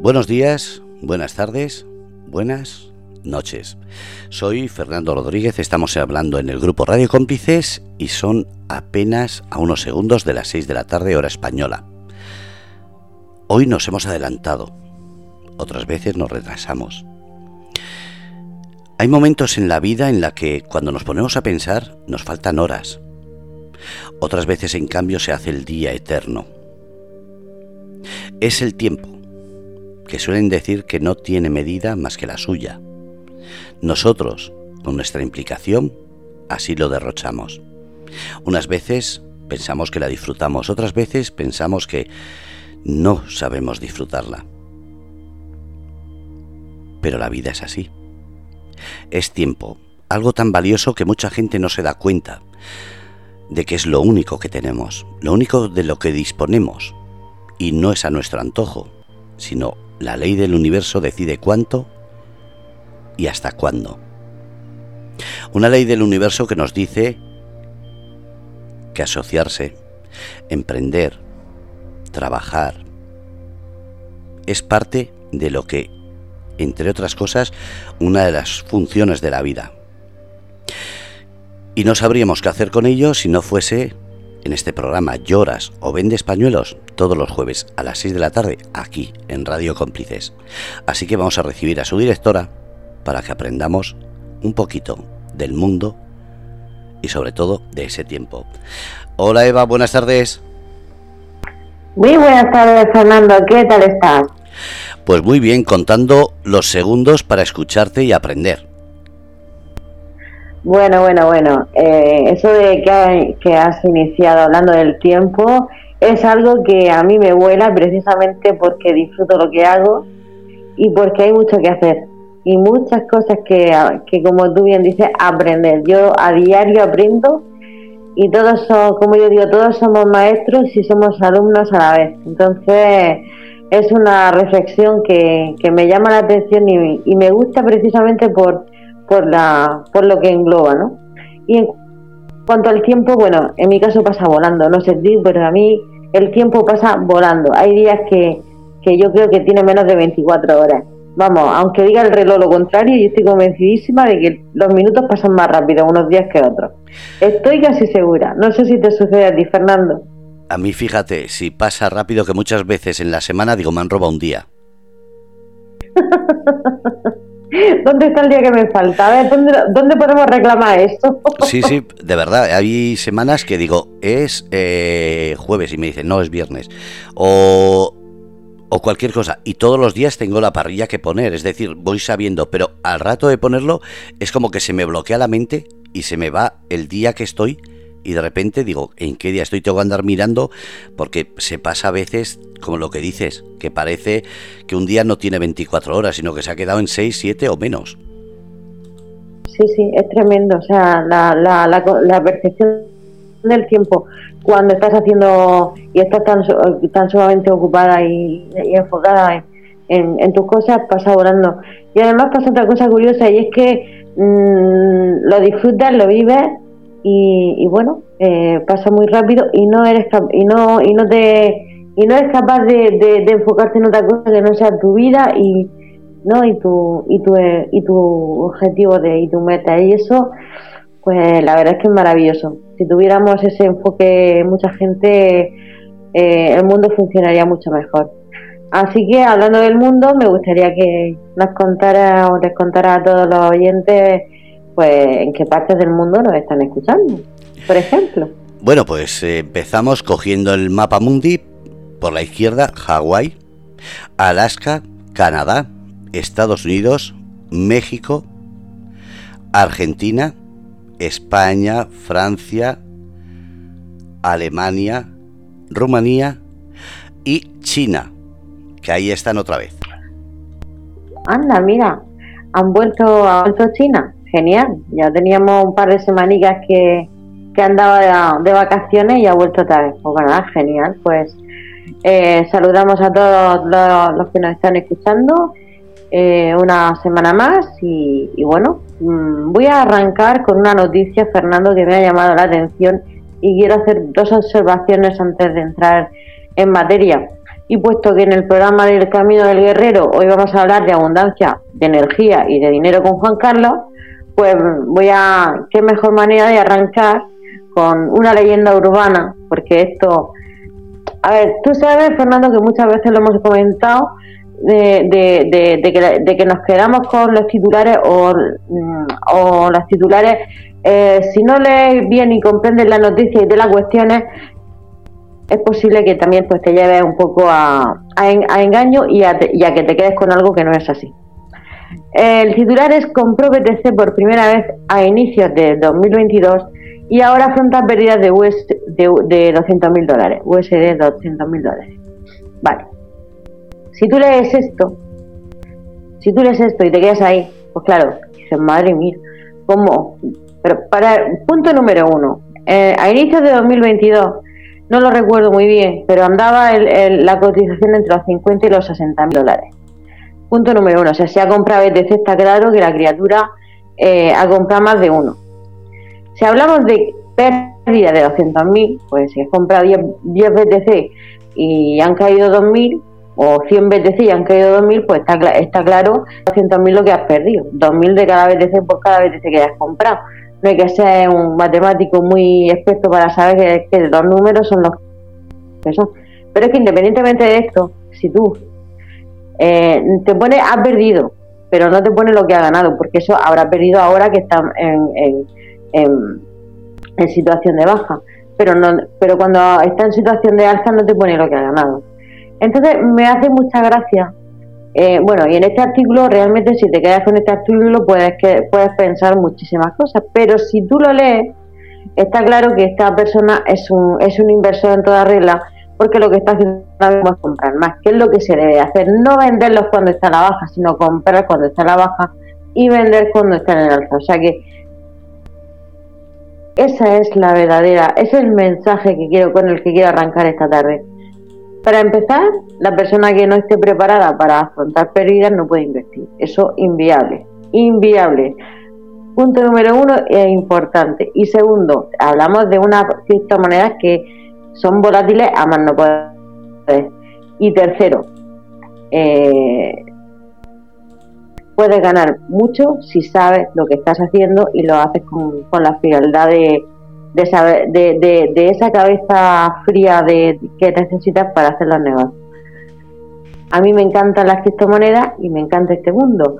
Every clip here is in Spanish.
Buenos días, buenas tardes, buenas noches. Soy Fernando Rodríguez, estamos hablando en el grupo Radio Cómplices y son apenas a unos segundos de las 6 de la tarde hora española. Hoy nos hemos adelantado, otras veces nos retrasamos. Hay momentos en la vida en la que cuando nos ponemos a pensar nos faltan horas. Otras veces en cambio se hace el día eterno. Es el tiempo que suelen decir que no tiene medida más que la suya. Nosotros, con nuestra implicación, así lo derrochamos. Unas veces pensamos que la disfrutamos, otras veces pensamos que no sabemos disfrutarla. Pero la vida es así. Es tiempo, algo tan valioso que mucha gente no se da cuenta de que es lo único que tenemos, lo único de lo que disponemos, y no es a nuestro antojo, sino la ley del universo decide cuánto y hasta cuándo. Una ley del universo que nos dice que asociarse, emprender, trabajar, es parte de lo que, entre otras cosas, una de las funciones de la vida. Y no sabríamos qué hacer con ello si no fuese en este programa Lloras o Vendes Pañuelos todos los jueves a las 6 de la tarde aquí en Radio Cómplices. Así que vamos a recibir a su directora para que aprendamos un poquito del mundo y sobre todo de ese tiempo. Hola Eva, buenas tardes. Muy buenas tardes Fernando, ¿qué tal estás? Pues muy bien, contando los segundos para escucharte y aprender. Bueno, bueno, bueno. Eh, eso de que, que, has iniciado hablando del tiempo es algo que a mí me vuela precisamente porque disfruto lo que hago y porque hay mucho que hacer y muchas cosas que, que como tú bien dices, aprender. Yo a diario aprendo y todos son, como yo digo, todos somos maestros y somos alumnos a la vez. Entonces es una reflexión que, que me llama la atención y, y me gusta precisamente por por, la, por lo que engloba, ¿no? Y en cuanto al tiempo, bueno, en mi caso pasa volando, no sé ti, pero a mí el tiempo pasa volando. Hay días que, que yo creo que tiene menos de 24 horas. Vamos, aunque diga el reloj lo contrario, yo estoy convencidísima de que los minutos pasan más rápido unos días que otros. Estoy casi segura. No sé si te sucede a ti, Fernando. A mí, fíjate, si pasa rápido que muchas veces en la semana digo, me han robado un día. ¿Dónde está el día que me falta? A ver, ¿dónde, podemos reclamar esto? Sí, sí, de verdad. Hay semanas que digo, es eh, jueves y me dicen, no, es viernes. O, o cualquier cosa. Y todos los días tengo la parrilla que poner. Es decir, voy sabiendo, pero al rato de ponerlo es como que se me bloquea la mente y se me va el día que estoy y de repente digo, ¿en qué día estoy? Tengo que andar mirando porque se pasa a veces, como lo que dices, que parece que un día no tiene 24 horas, sino que se ha quedado en 6, 7 o menos. Sí, sí, es tremendo. O sea, la, la, la, percepción del tiempo cuando estás haciendo y estás tan, tan sumamente ocupada y, enfocada en, tus cosas, pasa volando. Y además pasa otra cosa curiosa y es que mmm, lo disfrutas, lo vives y, bueno eh, pasa muy rápido y no eres y no y no te y no eres capaz de, enfocarte en otra cosa que no sea tu vida y no y tu y tu y tu objetivo de y tu meta. Y eso pues la verdad es que es maravilloso. Si tuviéramos ese enfoque mucha gente eh, el mundo funcionaría mucho mejor. Así que hablando del mundo me gustaría que nos contara o les contara a todos los oyentes pues en qué partes del mundo nos están escuchando, por ejemplo. Bueno, pues eh, empezamos cogiendo el mapa mundi por la izquierda, Hawái, Alaska, Canadá, Estados Unidos, México, Argentina, España, Francia, Alemania, Rumanía y China, que ahí están otra vez. Anda, mira, han vuelto, vuelto China genial. Ya teníamos un par de semanicas que, andaba de, vacaciones y ha vuelto otra vez. Pues nada, genial. Pues eh, saludamos a todos los, que nos están escuchando eh, una semana más y, bueno, mm, voy a arrancar con una noticia, Fernando, que me ha llamado la atención y quiero hacer dos observaciones antes de entrar en materia. y puesto que en el programa del Camino del Guerrero hoy vamos a hablar de abundancia, de energía y de dinero con Juan Carlos, pues voy a, qué mejor manera de arrancar con una leyenda urbana, porque esto, a ver, tú sabes, Fernando, que muchas veces lo hemos comentado, de, de, que, nos quedamos con los titulares o, mm, o los titulares, eh, si no lees bien y comprendes la noticia y de las cuestiones, es posible que también pues te lleves un poco a, a, engaño y a, y a que te quedes con algo que no es así. El titular es compró BTC por primera vez a inicios de 2022 y ahora afronta pérdidas de, US, de, de 200 mil dólares, USD de 200 mil dólares. Vale. Si tú lees esto, si tú lees esto y te quedas ahí, pues claro, dices, madre mía, ¿cómo? Pero para punto número uno, eh, a inicios de 2022, no lo recuerdo muy bien, pero andaba la cotización entre los 50 y los 60 mil dólares. Punto número uno, o sea, si ha comprado BTC está claro que la criatura eh, ha comprado más de uno. Si hablamos de pérdida de 200.000, pues si has comprado 10, 10 BTC y han caído 2.000, o 100 BTC y han caído 2.000, pues está, está claro 200.000 lo que has perdido. 2.000 de cada BTC por cada BTC que hayas comprado. No hay que ser un matemático muy experto para saber que, los números son los que son. Pero es que independientemente de esto, si tú eh, te pone, ha perdido, pero no te pone lo que ha ganado, porque eso habrá perdido ahora que está en, en, situación de baja. Pero, no, pero cuando está en situación de alza no te pone lo que ha ganado. Entonces me hace mucha gracia. Eh, bueno, y en este artículo realmente si te quedas con este artículo puedes, que, puedes pensar muchísimas cosas, pero si tú lo lees, está claro que esta persona es un, es un inversor en toda regla porque lo que está haciendo es comprar más, que es lo que se debe hacer, no venderlos cuando está en la baja, sino comprar cuando está en la baja y vender cuando está en el alza. O sea que esa es la verdadera, ese es el mensaje que quiero con el que quiero arrancar esta tarde. Para empezar, la persona que no esté preparada para afrontar pérdidas no puede invertir. Eso inviable, inviable. Punto número uno es importante. Y segundo, hablamos de unas criptomonedas que son volátiles a más no poder. Y tercero, eh, puedes ganar mucho si sabes lo que estás haciendo y lo haces con, con la frialdad de, de, saber, de, de, esa cabeza fría de que necesitas para hacer los negocios. A mí me encantan las criptomonedas y me encanta este mundo.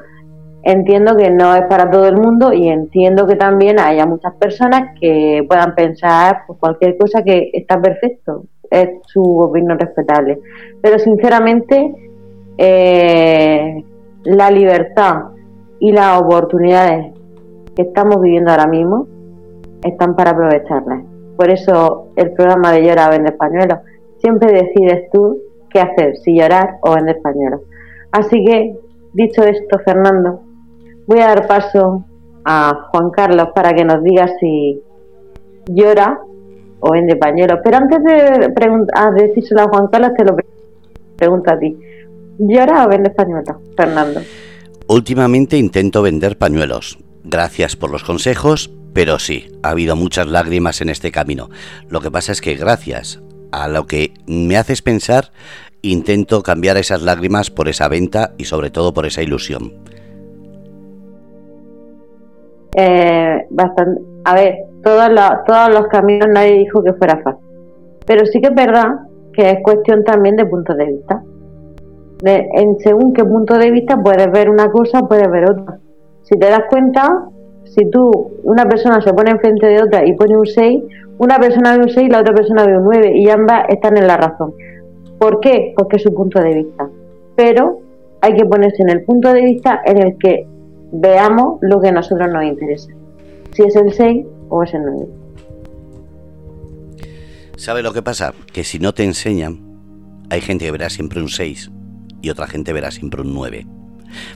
Entiendo que no es para todo el mundo y entiendo que también haya muchas personas que puedan pensar pues, cualquier cosa que está perfecto, es su opinión respetable. Pero sinceramente, eh, la libertad y las oportunidades que estamos viviendo ahora mismo están para aprovecharlas. Por eso el programa de Llora o Vende Pañuelos. Siempre decides tú qué hacer, si llorar o vender pañuelos. Así que, dicho esto, Fernando, voy a dar paso a Juan Carlos para que nos diga si llora o vende pañuelos. Pero antes de, a decírselo a Juan Carlos, te lo pregunto a ti. ¿Llora o vende pañuelos, Fernando? Últimamente intento vender pañuelos. Gracias por los consejos pero sí, ha habido muchas lágrimas en este camino. Lo que pasa es que gracias a lo que me haces pensar, intento cambiar esas lágrimas por esa venta y sobre todo por esa ilusión. Eh, bastante. A ver, todos los, todos los caminos nadie dijo que fuera fácil. Pero sí que es verdad que es cuestión también de punto de vista. De, en según qué punto de vista puedes ver una cosa, puedes ver otra. Si te das cuenta, si tú, una persona se pone enfrente de otra y pone un 6, una persona ve un 6 y la otra persona ve un 9 y ambas están en la razón. ¿Por qué? Porque es su punto de vista. Pero hay que ponerse en el punto de vista en el que veamos lo que a nosotros nos interesa. Si es el 6 o es el 9. ¿Sabe lo que pasa? Que si no te enseñan, hay gente que verá siempre un 6 y otra gente verá siempre un 9.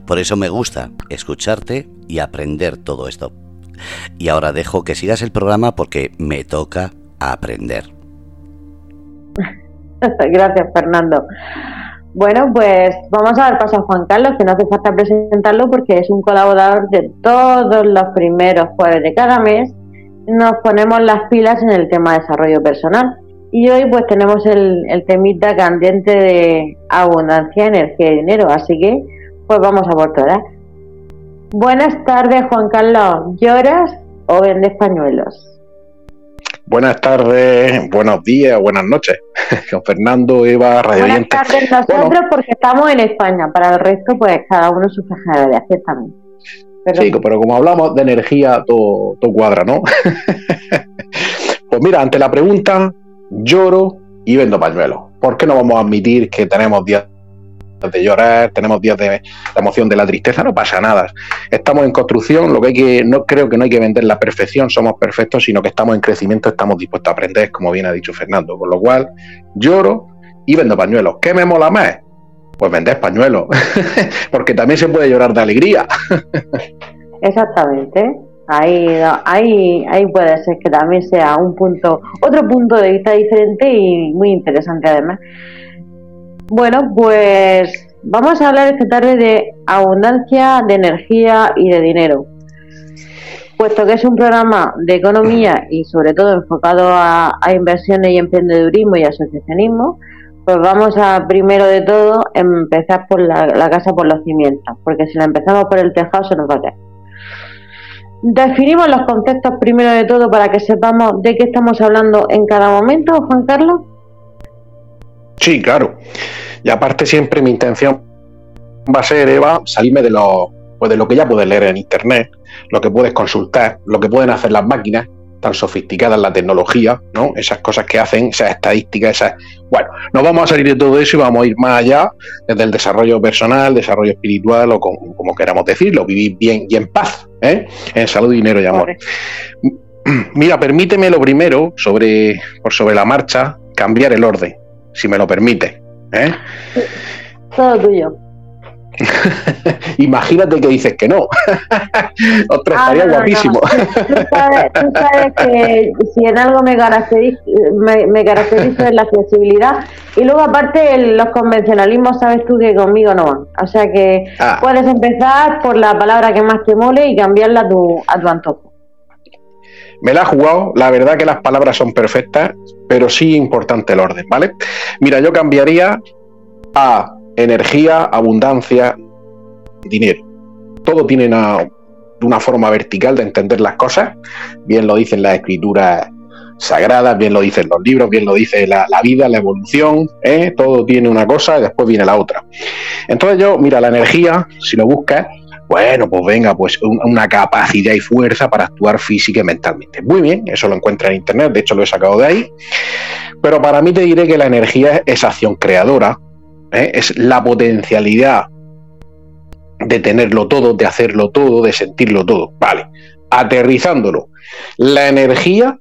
Por eso me gusta escucharte y aprender todo esto. Y ahora dejo que sigas el programa porque me toca aprender. Gracias, Fernando. Bueno, pues vamos a dar paso a Juan Carlos, que no hace falta presentarlo porque es un colaborador de todos los primeros jueves de cada mes. Nos ponemos las pilas en el tema de desarrollo personal Y hoy pues tenemos el, temita candente de abundancia, energía y dinero, así que pues vamos a por todas. Buenas tardes Juan Carlos, ¿lloras o vendes pañuelos? Buenas tardes, buenos días, buenas noches. Con Fernando, Eva, Radio Buenas tardes nosotros porque estamos en España, para el resto pues cada uno su franja de hacer también. Sí, pero como hablamos de energía, todo, todo cuadra, ¿no? pues mira, ante la pregunta, lloro y vendo pañuelos. ¿Por qué no vamos a admitir que tenemos días de llorar, tenemos días de, emoción de la tristeza? No pasa nada. Estamos en construcción, lo que hay que, no creo que no hay que vender la perfección, somos perfectos, sino que estamos en crecimiento, estamos dispuestos a aprender, como bien ha dicho Fernando. Con lo cual, lloro y vendo pañuelos. ¿Qué me mola más? Pues vender pañuelos, porque también se puede llorar de alegría. Exactamente. Ahí, ahí, ahí puede ser que también sea un punto, otro punto de vista diferente y muy interesante además. Bueno, pues vamos a hablar esta tarde de abundancia, de energía y de dinero. Puesto que es un programa de economía y sobre todo enfocado a, inversiones y emprendedurismo y asociacionismo, pues vamos a primero de todo empezar por la, casa por los cimientos, porque si la empezamos por el tejado se nos va a caer. Definimos los conceptos primero de todo para que sepamos de qué estamos hablando en cada momento, Juan Carlos. Sí, claro. Y aparte siempre mi intención va a ser, Eva, salirme de lo, pues de lo que ya puedes leer en Internet, lo que puedes consultar, lo que pueden hacer las máquinas, tan sofisticadas la tecnología, ¿no? Esas cosas que hacen, esas estadísticas, esas... Bueno, nos vamos a salir de todo eso y vamos a ir más allá, desde el desarrollo personal, desarrollo espiritual o como, queramos decirlo, vivir bien y en paz, ¿eh? En salud, dinero y amor. Mira, permíteme lo primero, sobre, por sobre la marcha, cambiar el orden, si me lo permite. ¿eh? Todo tuyo. Imagínate que dices que no. Otro ah, estaría guapísimo. Tú, sabes, que si en algo me caracterizo, me, caracterizo es la flexibilidad. Y luego, aparte, los convencionalismos, sabes tú que conmigo no van. O sea que ah. puedes empezar por la palabra que más te mole y cambiarla a tu, a tu antojo. Me la ha jugado, la verdad que las palabras son perfectas, pero sí importante el orden, ¿vale? Mira, yo cambiaría a energía, abundancia, dinero. Todo tiene una, forma vertical de entender las cosas. Bien lo dicen las escrituras sagradas, bien lo dicen los libros, bien lo dice la, vida, la evolución, ¿eh? todo tiene una cosa y después viene la otra. Entonces yo, mira, la energía, si lo buscas, bueno, pues venga, pues una capacidad y fuerza para actuar física y mentalmente. Muy bien, eso lo encuentra en internet, de hecho lo he sacado de ahí. Pero para mí te diré que la energía es acción creadora, ¿eh? es la potencialidad de tenerlo todo, de hacerlo todo, de sentirlo todo. Vale, aterrizándolo. La energía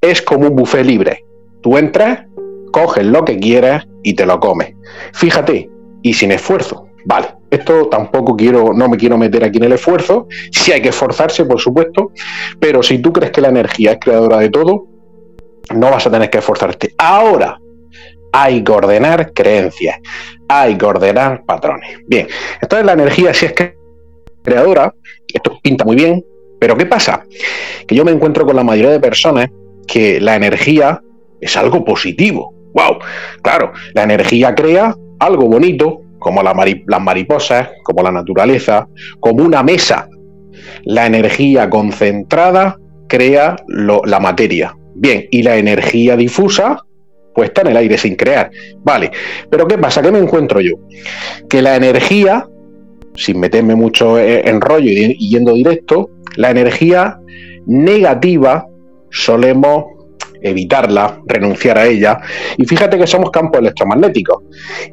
es como un buffet libre. Tú entras, coges lo que quieras y te lo comes. Fíjate, y sin esfuerzo. Vale, esto tampoco quiero, no me quiero meter aquí en el esfuerzo. Sí hay que esforzarse, por supuesto, pero si tú crees que la energía es creadora de todo, no vas a tener que esforzarte. Ahora, hay que ordenar creencias, hay que ordenar patrones. Bien, entonces la energía si es que creadora, esto pinta muy bien, pero ¿qué pasa? Que yo me encuentro con la mayoría de personas que la energía es algo positivo. ¡Wow! Claro, la energía crea algo bonito, como las mariposas, como la naturaleza, como una mesa. La energía concentrada crea la materia. Bien, y la energía difusa pues está en el aire sin crear. Vale, pero ¿qué pasa? ¿Qué me encuentro yo? Que la energía, sin meterme mucho en rollo y yendo directo, la energía negativa solemos evitarla, renunciar a ella. Y fíjate que somos campos electromagnéticos.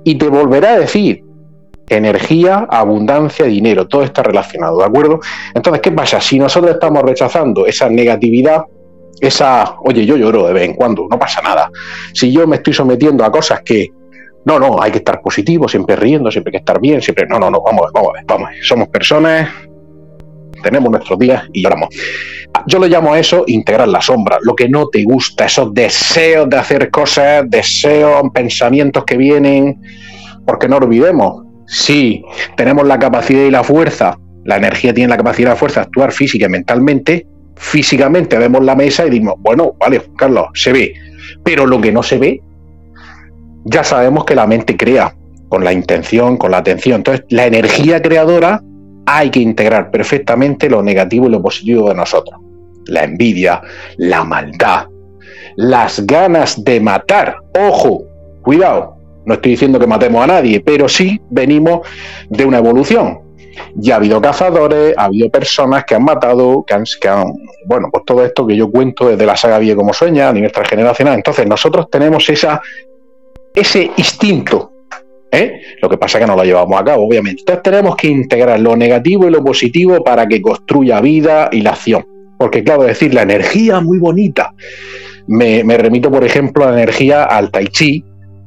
Y te volverá a decir, energía, abundancia, dinero, todo está relacionado, ¿de acuerdo? Entonces, ¿qué pasa? Si nosotros estamos rechazando esa negatividad, esa, oye, yo lloro de vez en cuando, no pasa nada. Si yo me estoy sometiendo a cosas que, no, no, hay que estar positivo, siempre riendo, siempre hay que estar bien, siempre, no, no, no, vamos, vamos, vamos, somos personas, tenemos nuestros días y lloramos. Yo le llamo a eso integrar la sombra, lo que no te gusta, esos deseos de hacer cosas, deseos, pensamientos que vienen, porque no olvidemos, si tenemos la capacidad y la fuerza, la energía tiene la capacidad y la fuerza de actuar física y mentalmente, físicamente vemos la mesa y decimos, bueno, vale, Carlos, se ve. Pero lo que no se ve, ya sabemos que la mente crea con la intención, con la atención. Entonces, la energía creadora hay que integrar perfectamente lo negativo y lo positivo de nosotros. La envidia, la maldad, las ganas de matar. Ojo, cuidado, no estoy diciendo que matemos a nadie, pero sí venimos de una evolución. Ya ha habido cazadores, ha habido personas que han matado, que han, bueno, pues todo esto que yo cuento desde la saga Vie como sueña a nivel transgeneracional. Entonces nosotros tenemos esa, ese instinto ¿eh? Lo que pasa es que no lo llevamos a cabo, obviamente. Entonces tenemos que integrar lo negativo y lo positivo para que construya vida y la acción. Porque, claro, decir la energía muy bonita. Me, remito, por ejemplo, a la energía al Tai Chi,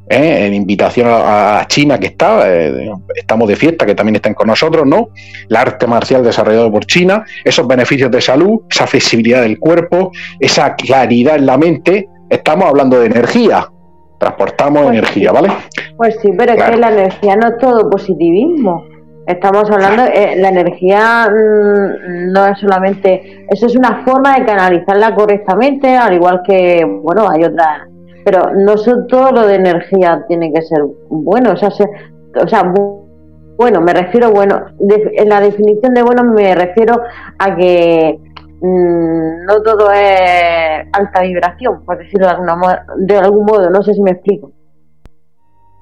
¿eh? en invitación a, China que está, eh, estamos de fiesta, que también están con nosotros, ¿no? El arte marcial desarrollado por China, esos beneficios de salud, esa flexibilidad del cuerpo, esa claridad en la mente, estamos hablando de energía, transportamos pues energía, ¿vale? Pues sí, pero es que la energía no es todo positivismo. Estamos hablando, eh, la energía mm, no es solamente, eso es una forma de canalizarla correctamente, al igual que, bueno, hay otras, pero no todo lo de energía tiene que ser bueno, o sea, o sea bueno, me refiero, bueno, en la definición de bueno me refiero a que Mm, no todo es alta vibración, por decirlo de, alguna, de algún modo, no sé si me explico.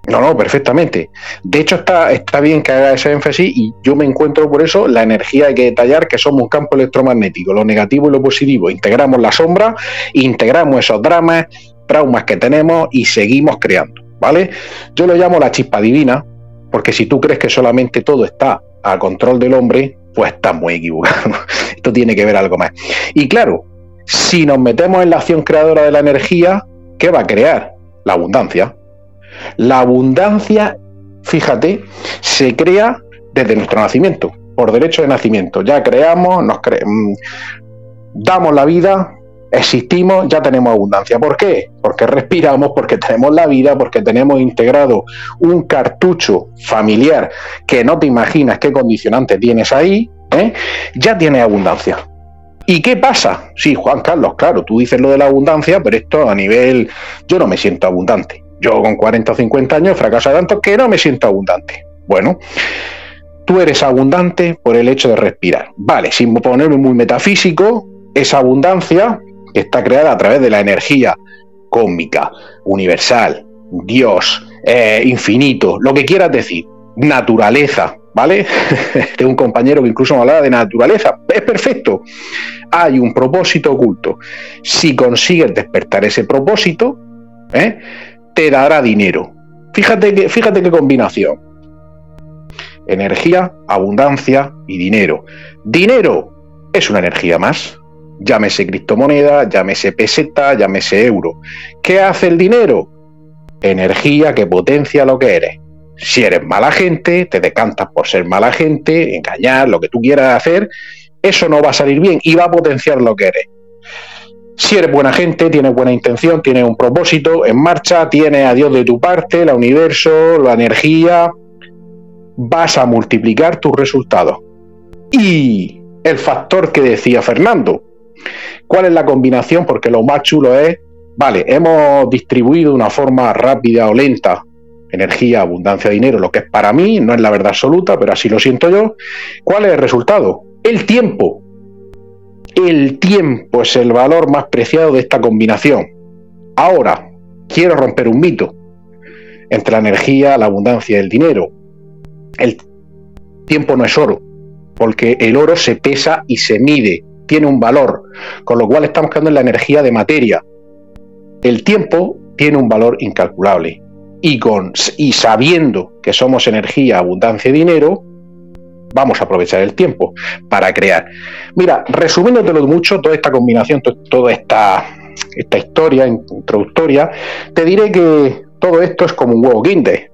No, no, perfectamente. De hecho, está, está bien que haga ese énfasis y yo me encuentro por eso la energía hay que detallar que somos un campo electromagnético, lo negativo y lo positivo. Integramos la sombra, integramos esos dramas, traumas que tenemos y seguimos creando, ¿vale? Yo lo llamo la chispa divina, porque si tú crees que solamente todo está a control del hombre, pues estás muy equivocado. Esto tiene que ver algo más. Y claro, si nos metemos en la acción creadora de la energía, ¿qué va a crear? La abundancia. La abundancia, fíjate, se crea desde nuestro nacimiento, por derecho de nacimiento. Ya creamos, nos mm, damos la vida, existimos, ya tenemos abundancia. ¿Por qué? Porque respiramos, porque tenemos la vida, porque tenemos integrado un cartucho familiar que no te imaginas qué condicionante tienes ahí, ¿eh? ya tienes abundancia. ¿Y qué pasa? Sí, Juan Carlos, claro, tú dices lo de la abundancia, pero esto a nivel, yo no me siento abundante. Yo con 40 o 50 años fracaso tanto que no me siento abundante. Bueno, tú eres abundante por el hecho de respirar. Vale, sin ponerme muy metafísico, esa abundancia está creada a través de la energía cósmica, universal, Dios, eh, infinito, lo que quieras decir, naturaleza, ¿vale? Tengo un compañero que incluso me hablaba de naturaleza, es perfecto. Hay un propósito oculto. Si consigues despertar ese propósito, ¿eh? te dará dinero. Fíjate, fíjate qué combinación. Energía, abundancia y dinero. Dinero es una energía más llámese criptomoneda, llámese peseta, llámese euro. ¿Qué hace el dinero? Energía que potencia lo que eres. Si eres mala gente, te decantas por ser mala gente, engañar, lo que tú quieras hacer, eso no va a salir bien y va a potenciar lo que eres. Si eres buena gente, tienes buena intención, tienes un propósito en marcha, tienes a Dios de tu parte, el universo, la energía, vas a multiplicar tus resultados. Y el factor que decía Fernando, ¿Cuál es la combinación? Porque lo más chulo es, vale, hemos distribuido de una forma rápida o lenta energía, abundancia, dinero, lo que es para mí, no es la verdad absoluta, pero así lo siento yo. ¿Cuál es el resultado? El tiempo. El tiempo es el valor más preciado de esta combinación. Ahora, quiero romper un mito entre la energía, la abundancia y el dinero. El tiempo no es oro, porque el oro se pesa y se mide tiene un valor, con lo cual estamos quedando en la energía de materia. El tiempo tiene un valor incalculable y, con, y sabiendo que somos energía, abundancia y dinero, vamos a aprovechar el tiempo para crear. Mira, resumiéndotelo mucho, toda esta combinación, toda esta, esta historia introductoria, te diré que todo esto es como un huevo Kinder.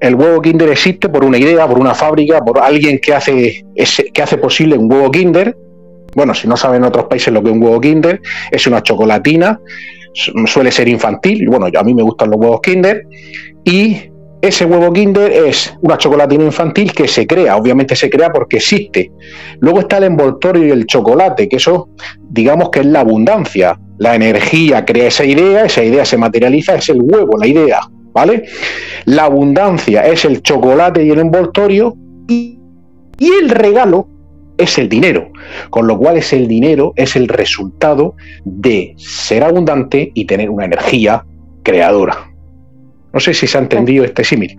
El huevo Kinder existe por una idea, por una fábrica, por alguien que hace, que hace posible un huevo Kinder bueno, si no saben en otros países lo que es un huevo Kinder, es una chocolatina, suele ser infantil, y bueno, a mí me gustan los huevos Kinder, y ese huevo Kinder es una chocolatina infantil que se crea, obviamente se crea porque existe. Luego está el envoltorio y el chocolate, que eso digamos que es la abundancia. La energía crea esa idea, esa idea se materializa, es el huevo, la idea, ¿vale? La abundancia es el chocolate y el envoltorio y el regalo es el dinero, con lo cual es el dinero es el resultado de ser abundante y tener una energía creadora. No sé si se ha entendido este símil.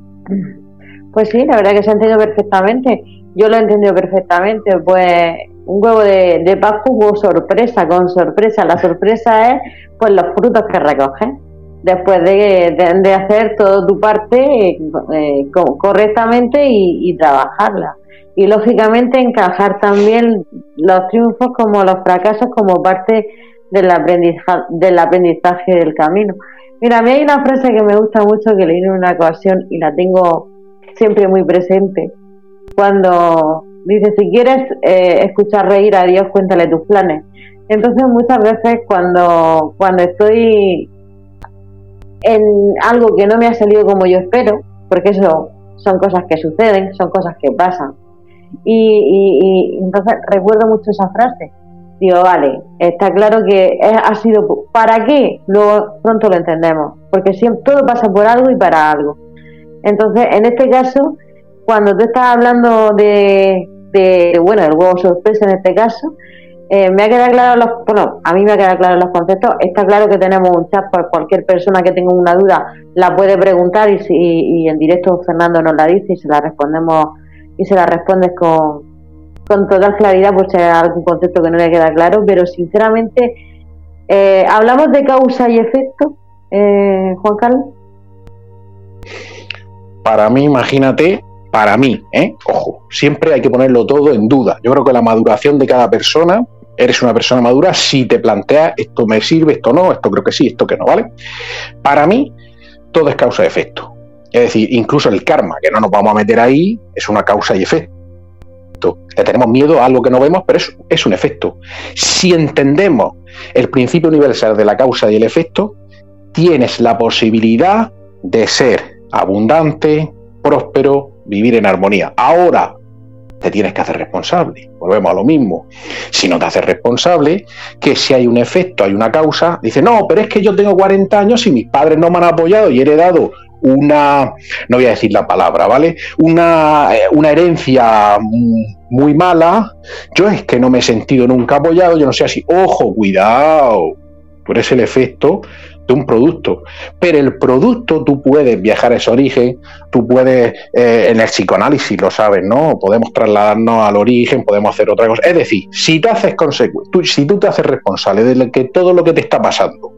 Pues sí, la verdad que se ha entendido perfectamente. Yo lo he entendido perfectamente. Pues un huevo de, de hubo sorpresa, con sorpresa. La sorpresa es pues los frutos que recoges después de, de, hacer toda tu parte eh, correctamente y, y, trabajarla. Y lógicamente encajar también los triunfos como los fracasos como parte del aprendizaje, del aprendizaje del camino. Mira, a mí hay una frase que me gusta mucho que leí en una ocasión y la tengo siempre muy presente. Cuando dice, si quieres eh, escuchar reír a Dios, cuéntale tus planes. Entonces muchas veces cuando, cuando estoy en algo que no me ha salido como yo espero, porque eso son cosas que suceden, son cosas que pasan. Y, y entonces recuerdo mucho esa frase, digo, vale, está claro que ha sido para qué, luego pronto lo entendemos, porque siempre todo pasa por algo y para algo. Entonces, en este caso, cuando tú estás hablando de, de bueno, el huevo sorpresa en este caso, eh, me ha quedado claro los, bueno, a mí me ha quedado claro los conceptos. Está claro que tenemos un chat por cualquier persona que tenga una duda la puede preguntar y, y en directo Fernando nos la dice y se la respondemos y se la respondes con, con total claridad por si hay algún concepto que no le queda claro, pero sinceramente, eh, ¿hablamos de causa y efecto, eh, Juan Carlos? Para mí, imagínate, para mí, ¿eh? ojo, siempre hay que ponerlo todo en duda. Yo creo que la maduración de cada persona, eres una persona madura si te planteas esto me sirve, esto no, esto creo que sí, esto que no, ¿vale? Para mí, todo es causa y efecto. Es decir, incluso el karma, que no nos vamos a meter ahí, es una causa y efecto tenemos miedo a algo que no vemos, pero es, es un efecto. Si entendemos el principio universal de la causa y el efecto, tienes la posibilidad de ser abundante, próspero, vivir en armonía. Ahora te tienes que hacer responsable. Volvemos a lo mismo. Si no te haces responsable, que si hay un efecto, hay una causa, dice, no, pero es que yo tengo 40 años y mis padres no me han apoyado y he heredado una, no voy a decir la palabra, ¿vale? Una, eh, una herencia muy mala, yo es que no me he sentido nunca apoyado, yo no sé así, ojo, cuidado, tú eres el efecto de un producto, pero el producto tú puedes viajar a ese origen, tú puedes, eh, en el psicoanálisis lo sabes, ¿no? Podemos trasladarnos al origen, podemos hacer otra cosa. Es decir, si te haces tú, si tú te haces responsable de que todo lo que te está pasando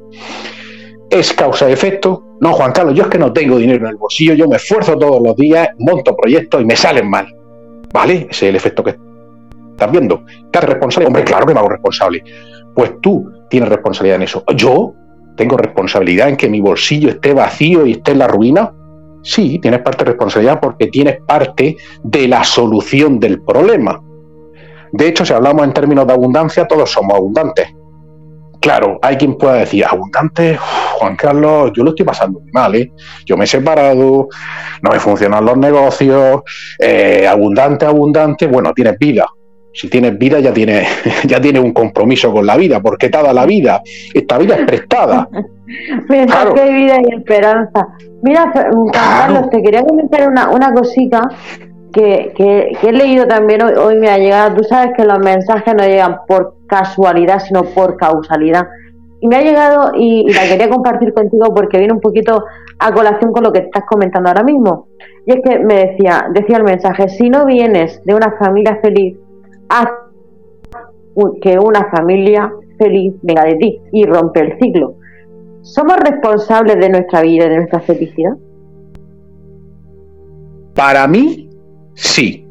es causa y efecto. No, Juan Carlos, yo es que no tengo dinero en el bolsillo, yo me esfuerzo todos los días, monto proyectos y me salen mal. ¿Vale? Ese es el efecto que estás viendo. ¿Te haces responsable? Hombre, claro que me hago responsable. Pues tú tienes responsabilidad en eso. ¿Yo tengo responsabilidad en que mi bolsillo esté vacío y esté en la ruina? Sí, tienes parte de responsabilidad porque tienes parte de la solución del problema. De hecho, si hablamos en términos de abundancia, todos somos abundantes. Claro, hay quien pueda decir, abundante, Juan Carlos, yo lo estoy pasando muy mal, ¿eh? Yo me he separado, no me funcionan los negocios, eh, abundante, abundante, bueno, tienes vida. Si tienes vida ya tienes, ya tienes un compromiso con la vida, porque te da la vida. Esta vida es prestada. Mira, que hay vida y esperanza. Mira, Juan Carlos, te quería comentar una, una cosita que, he leído también hoy, hoy me ha llegado. Tú sabes que los mensajes no llegan por casualidad, sino por causalidad. Y me ha llegado y, la quería compartir contigo porque viene un poquito a colación con lo que estás comentando ahora mismo. Y es que me decía, decía el mensaje, si no vienes de una familia feliz, haz que una familia feliz venga de ti y rompe el ciclo. ¿Somos responsables de nuestra vida y de nuestra felicidad? Para mí, sí.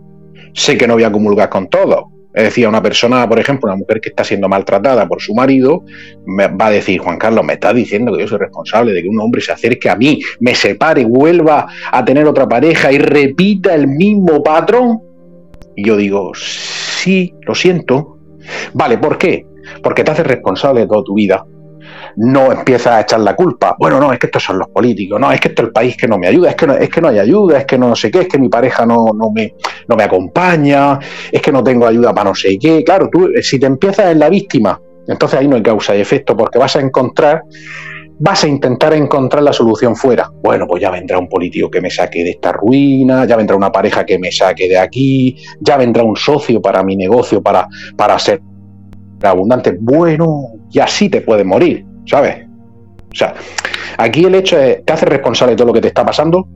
Sé que no voy a comulgar con todo, es decir, una persona, por ejemplo, una mujer que está siendo maltratada por su marido, me va a decir, Juan Carlos, me está diciendo que yo soy responsable de que un hombre se acerque a mí, me separe, vuelva a tener otra pareja y repita el mismo patrón. Y yo digo, sí, lo siento. Vale, ¿por qué? Porque te haces responsable de toda tu vida. No empiezas a echar la culpa. Bueno, no, es que estos son los políticos, no, es que esto es el país que no me ayuda, es que no, es que no hay ayuda, es que no sé qué, es que mi pareja no, no, me, no me acompaña, es que no tengo ayuda para no sé qué. Claro, tú si te empiezas en la víctima, entonces ahí no hay causa y efecto porque vas a encontrar vas a intentar encontrar la solución fuera. Bueno, pues ya vendrá un político que me saque de esta ruina, ya vendrá una pareja que me saque de aquí, ya vendrá un socio para mi negocio, para, para ser abundante. Bueno, y así te puedes morir, ¿sabes? O sea, aquí el hecho es, ¿te hace responsable de todo lo que te está pasando?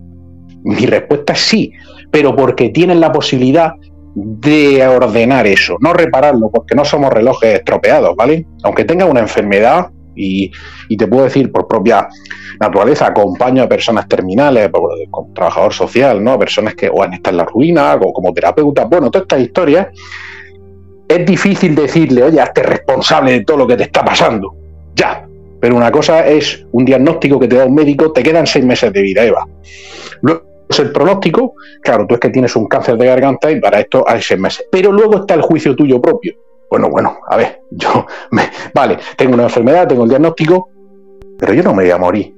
Mi respuesta es sí, pero porque tienes la posibilidad de ordenar eso, no repararlo, porque no somos relojes estropeados, ¿vale? Aunque tengas una enfermedad, y, te puedo decir por propia naturaleza, acompaño a personas terminales, como trabajador social, ¿no? Personas que o han estado en la ruina, o como terapeuta. Bueno, todas estas historias es difícil decirle, oye, hazte responsable de todo lo que te está pasando. Ya. Pero una cosa es un diagnóstico que te da un médico, te quedan seis meses de vida, Eva. Luego es el pronóstico, claro, tú es que tienes un cáncer de garganta y para esto hay seis meses. Pero luego está el juicio tuyo propio. Bueno, bueno, a ver, yo, me, vale, tengo una enfermedad, tengo el diagnóstico, pero yo no me voy a morir.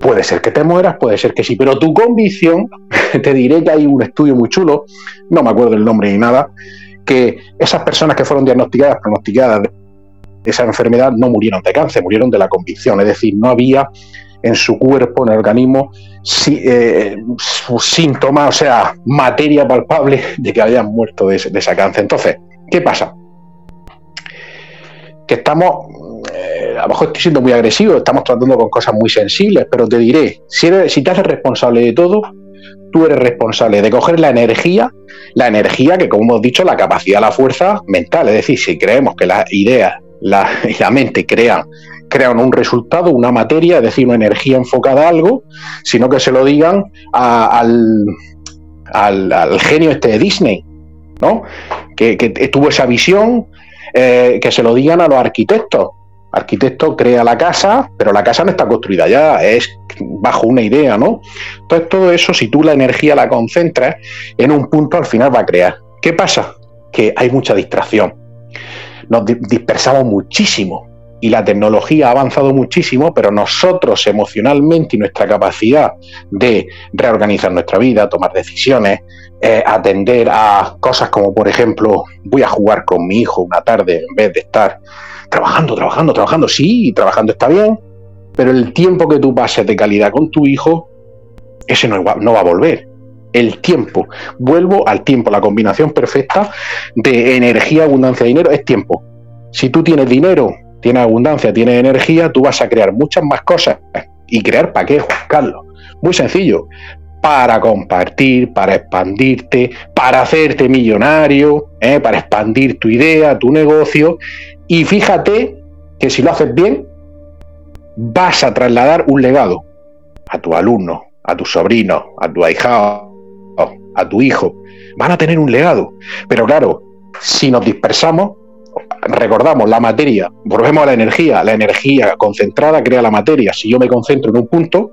Puede ser que te mueras, puede ser que sí, pero tu convicción, te diré que hay un estudio muy chulo, no me acuerdo el nombre ni nada, que esas personas que fueron diagnosticadas, pronosticadas esa enfermedad no murieron de cáncer, murieron de la convicción, es decir, no había en su cuerpo, en el organismo, sí, eh, síntomas, o sea, materia palpable de que habían muerto de, de esa cáncer. Entonces, ¿qué pasa? que estamos, eh, estoy siendo muy agresivo, estamos tratando con cosas muy sensibles, pero te diré, si, si te haces responsable de todo, tú eres responsable de coger la energía, la energía que, como hemos dicho, la capacidad, la fuerza mental, es decir, si creemos que las ideas la, la mente crean, crean un resultado, una materia, es decir, una energía enfocada a algo, sino que se lo digan al, al, genio este de Disney, ¿no? Que, que tuvo esa visión, eh, que se lo digan a los arquitectos. Arquitecto crea la casa, pero la casa no está construida ya, es bajo una idea, ¿no? Entonces todo eso, si tú la energía la concentras en un punto, al final va a crear. ¿Qué pasa? Que hay mucha distracción. Nos dispersamos muchísimo y la tecnología ha avanzado muchísimo, pero nosotros emocionalmente y nuestra capacidad de reorganizar nuestra vida, tomar decisiones, eh, atender a cosas como, por ejemplo, voy a jugar con mi hijo una tarde en vez de estar trabajando, trabajando, trabajando. Sí, trabajando está bien, pero el tiempo que tú pases de calidad con tu hijo, ese no, no va a volver. El tiempo, vuelvo al tiempo, la combinación perfecta de energía, abundancia, dinero, es tiempo. Si tú tienes dinero, tienes abundancia, tienes energía, tú vas a crear muchas más cosas. ¿Y crear para qué, Juan Carlos? Muy sencillo para compartir, para expandirte, para hacerte millonario, ¿eh? para expandir tu idea, tu negocio. Y fíjate que si lo haces bien, vas a trasladar un legado a tu alumno, a tu sobrino, a tu ahijado, a tu hijo. Van a tener un legado. Pero claro, si nos dispersamos, recordamos la materia, volvemos a la energía, la energía concentrada crea la materia. Si yo me concentro en un punto,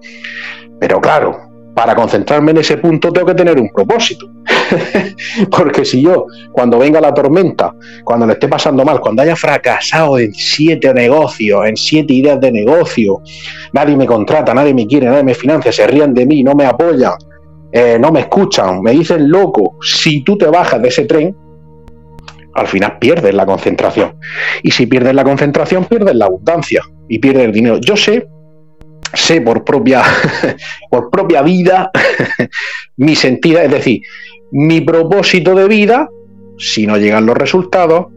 pero claro, para concentrarme en ese punto tengo que tener un propósito. Porque si yo, cuando venga la tormenta, cuando le esté pasando mal, cuando haya fracasado en siete negocios, en siete ideas de negocio, nadie me contrata, nadie me quiere, nadie me financia, se rían de mí, no me apoyan, eh, no me escuchan, me dicen loco, si tú te bajas de ese tren, al final pierdes la concentración. Y si pierdes la concentración, pierdes la abundancia y pierdes el dinero. Yo sé sé por propia, por propia vida mi sentido, es decir, mi propósito de vida, si no llegan los resultados,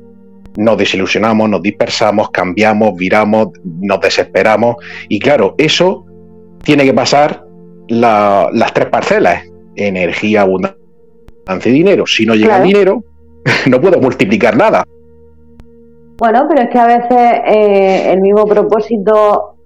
nos desilusionamos, nos dispersamos, cambiamos, viramos, nos desesperamos. Y claro, eso tiene que pasar las tres parcelas, energía, abundancia y dinero. Si no llega el dinero, no puedo multiplicar nada. Bueno, pero es que a veces eh, el mismo propósito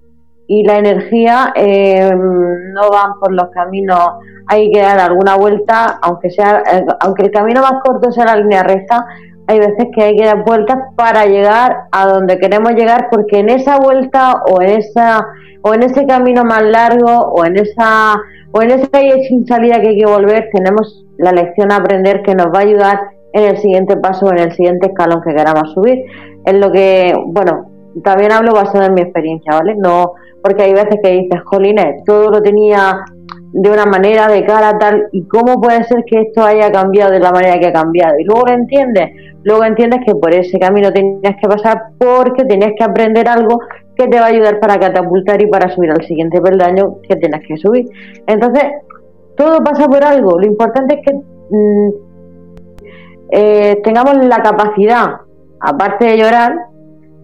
y la energía eh, no van por los caminos, hay que dar alguna vuelta, aunque sea, eh, aunque el camino más corto sea la línea recta, hay veces que hay que dar vueltas para llegar a donde queremos llegar, porque en esa vuelta o en esa o en ese camino más largo o en esa o en esa sin salida que hay que volver, tenemos la lección a aprender que nos va a ayudar en el siguiente paso o en el siguiente escalón que queramos subir. Es lo que, bueno, también hablo basado en mi experiencia, ¿vale? No, porque hay veces que dices, jolines, todo lo tenía de una manera, de cara, tal, y cómo puede ser que esto haya cambiado de la manera que ha cambiado. Y luego entiendes, luego entiendes que por ese camino tenías que pasar porque tenías que aprender algo que te va a ayudar para catapultar y para subir al siguiente peldaño que tienes que subir. Entonces, todo pasa por algo. Lo importante es que mm, eh, tengamos la capacidad, aparte de llorar,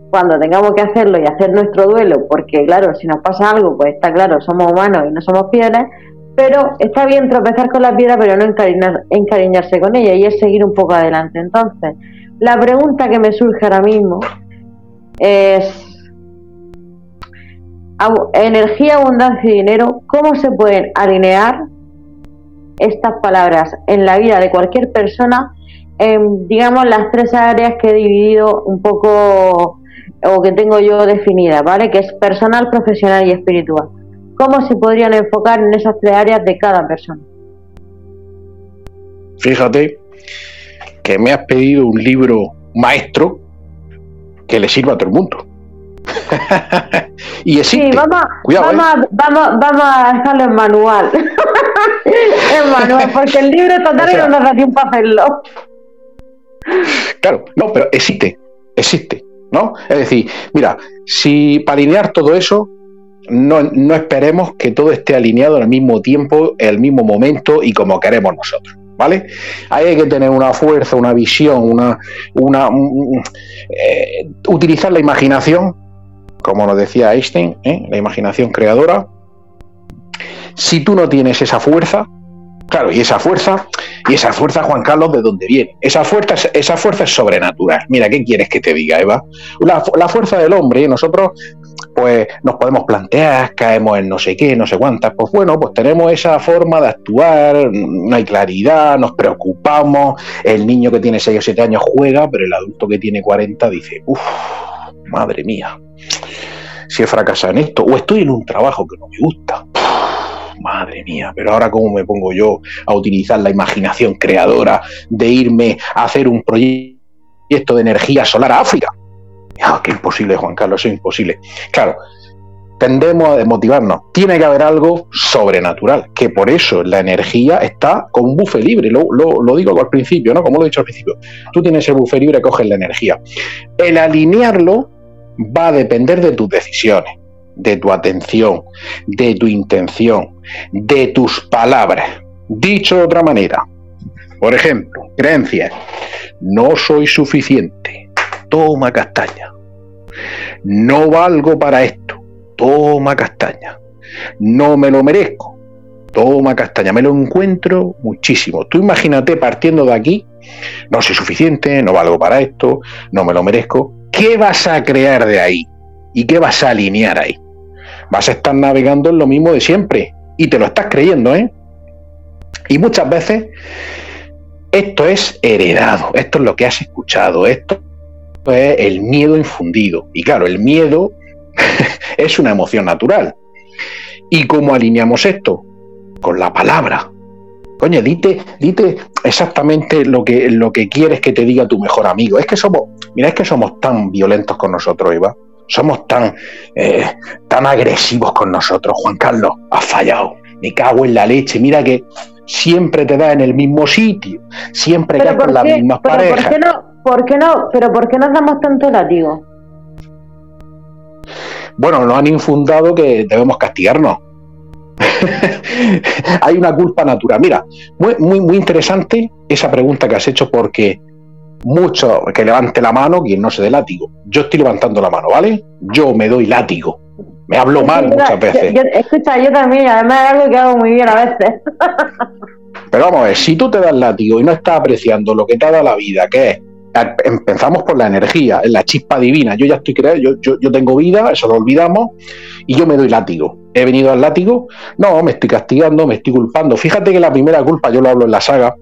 cuando tengamos que hacerlo y hacer nuestro duelo, porque claro, si nos pasa algo, pues está claro, somos humanos y no somos piedras, pero está bien tropezar con la piedra, pero no encariñarse con ella y es seguir un poco adelante. Entonces, la pregunta que me surge ahora mismo es, energía, abundancia y dinero, ¿cómo se pueden alinear estas palabras en la vida de cualquier persona en, digamos, las tres áreas que he dividido un poco o que tengo yo definida, ¿vale? Que es personal, profesional y espiritual cómo se podrían enfocar en esas tres áreas de cada persona. Fíjate que me has pedido un libro maestro que le sirva a todo el mundo. y existe. Sí, vamos, vamos, ¿eh? vamos, vamos, a dejarlo en manual. en manual, porque el libro total no nos da tiempo a hacerlo. Claro, no, pero existe, existe, ¿no? Es decir, mira, si para alinear todo eso no, esperemos que todo esté alineado al mismo tiempo, el mismo momento y como queremos nosotros. ¿Vale? Ahí hay que tener una fuerza, una visión, una, una eh, utilizar la imaginación, como nos decía Einstein, ¿eh? la imaginación creadora. Si tú no tienes esa fuerza, claro, y esa fuerza, y esa fuerza, Juan Carlos, ¿de dónde viene? Esa fuerza, esa fuerza es sobrenatural. Mira, ¿qué quieres que te diga, Eva? La, la fuerza del hombre, nosotros pues nos podemos plantear, caemos en no sé qué, no sé cuántas, pues bueno, pues tenemos esa forma de actuar, no hay claridad, nos preocupamos, el niño que tiene 6 o 7 años juega, pero el adulto que tiene 40 dice, uff, madre mía, si he fracasado en esto, o estoy en un trabajo que no me gusta, madre mía, pero ahora cómo me pongo yo a utilizar la imaginación creadora de irme a hacer un proyecto de energía solar a África Ah, qué imposible, Juan Carlos, eso es imposible. Claro, tendemos a desmotivarnos. Tiene que haber algo sobrenatural, que por eso la energía está con un bufe libre. Lo, digo al principio, ¿no? Como lo he dicho al principio. Tú tienes el bufe libre, coges la energía. El alinearlo va a depender de tus decisiones, de tu atención, de tu intención, de tus palabras. Dicho de otra manera, por ejemplo, creencias. No soy suficiente toma castaña. No valgo para esto, toma castaña. No me lo merezco, toma castaña. Me lo encuentro muchísimo. Tú imagínate partiendo de aquí, no soy suficiente, no valgo para esto, no me lo merezco. ¿Qué vas a crear de ahí? ¿Y qué vas a alinear ahí? Vas a estar navegando en lo mismo de siempre. Y te lo estás creyendo, ¿eh? Y muchas veces esto es heredado, esto es lo que has escuchado, esto es el miedo infundido. Y claro, el miedo es una emoción natural. ¿Y cómo alineamos esto? Con la palabra. Coño, dite, dite exactamente lo que, lo que quieres que te diga tu mejor amigo. Es que somos, mira, es que somos tan violentos con nosotros, Eva. Somos tan, eh, tan agresivos con nosotros. Juan Carlos, has fallado. Me cago en la leche. Mira que siempre te da en el mismo sitio. Siempre caes con las mismas parejas. ¿por no? ¿Por qué no? ¿Pero por qué nos damos tanto látigo? Bueno, nos han infundado que debemos castigarnos. Hay una culpa natural. Mira, muy, muy, muy interesante esa pregunta que has hecho porque mucho que levante la mano quien no se dé látigo. Yo estoy levantando la mano, ¿vale? Yo me doy látigo. Me hablo mal muchas veces. escucha, yo también, además es algo que hago muy bien a veces. Pero vamos a ver, si tú te das látigo y no estás apreciando lo que te da la vida, que es empezamos por la energía, la chispa divina. Yo ya estoy creado, yo, yo, tengo vida, eso lo olvidamos, y yo me doy látigo. ¿He venido al látigo? No, me estoy castigando, me estoy culpando. Fíjate que la primera culpa, yo lo hablo en la saga,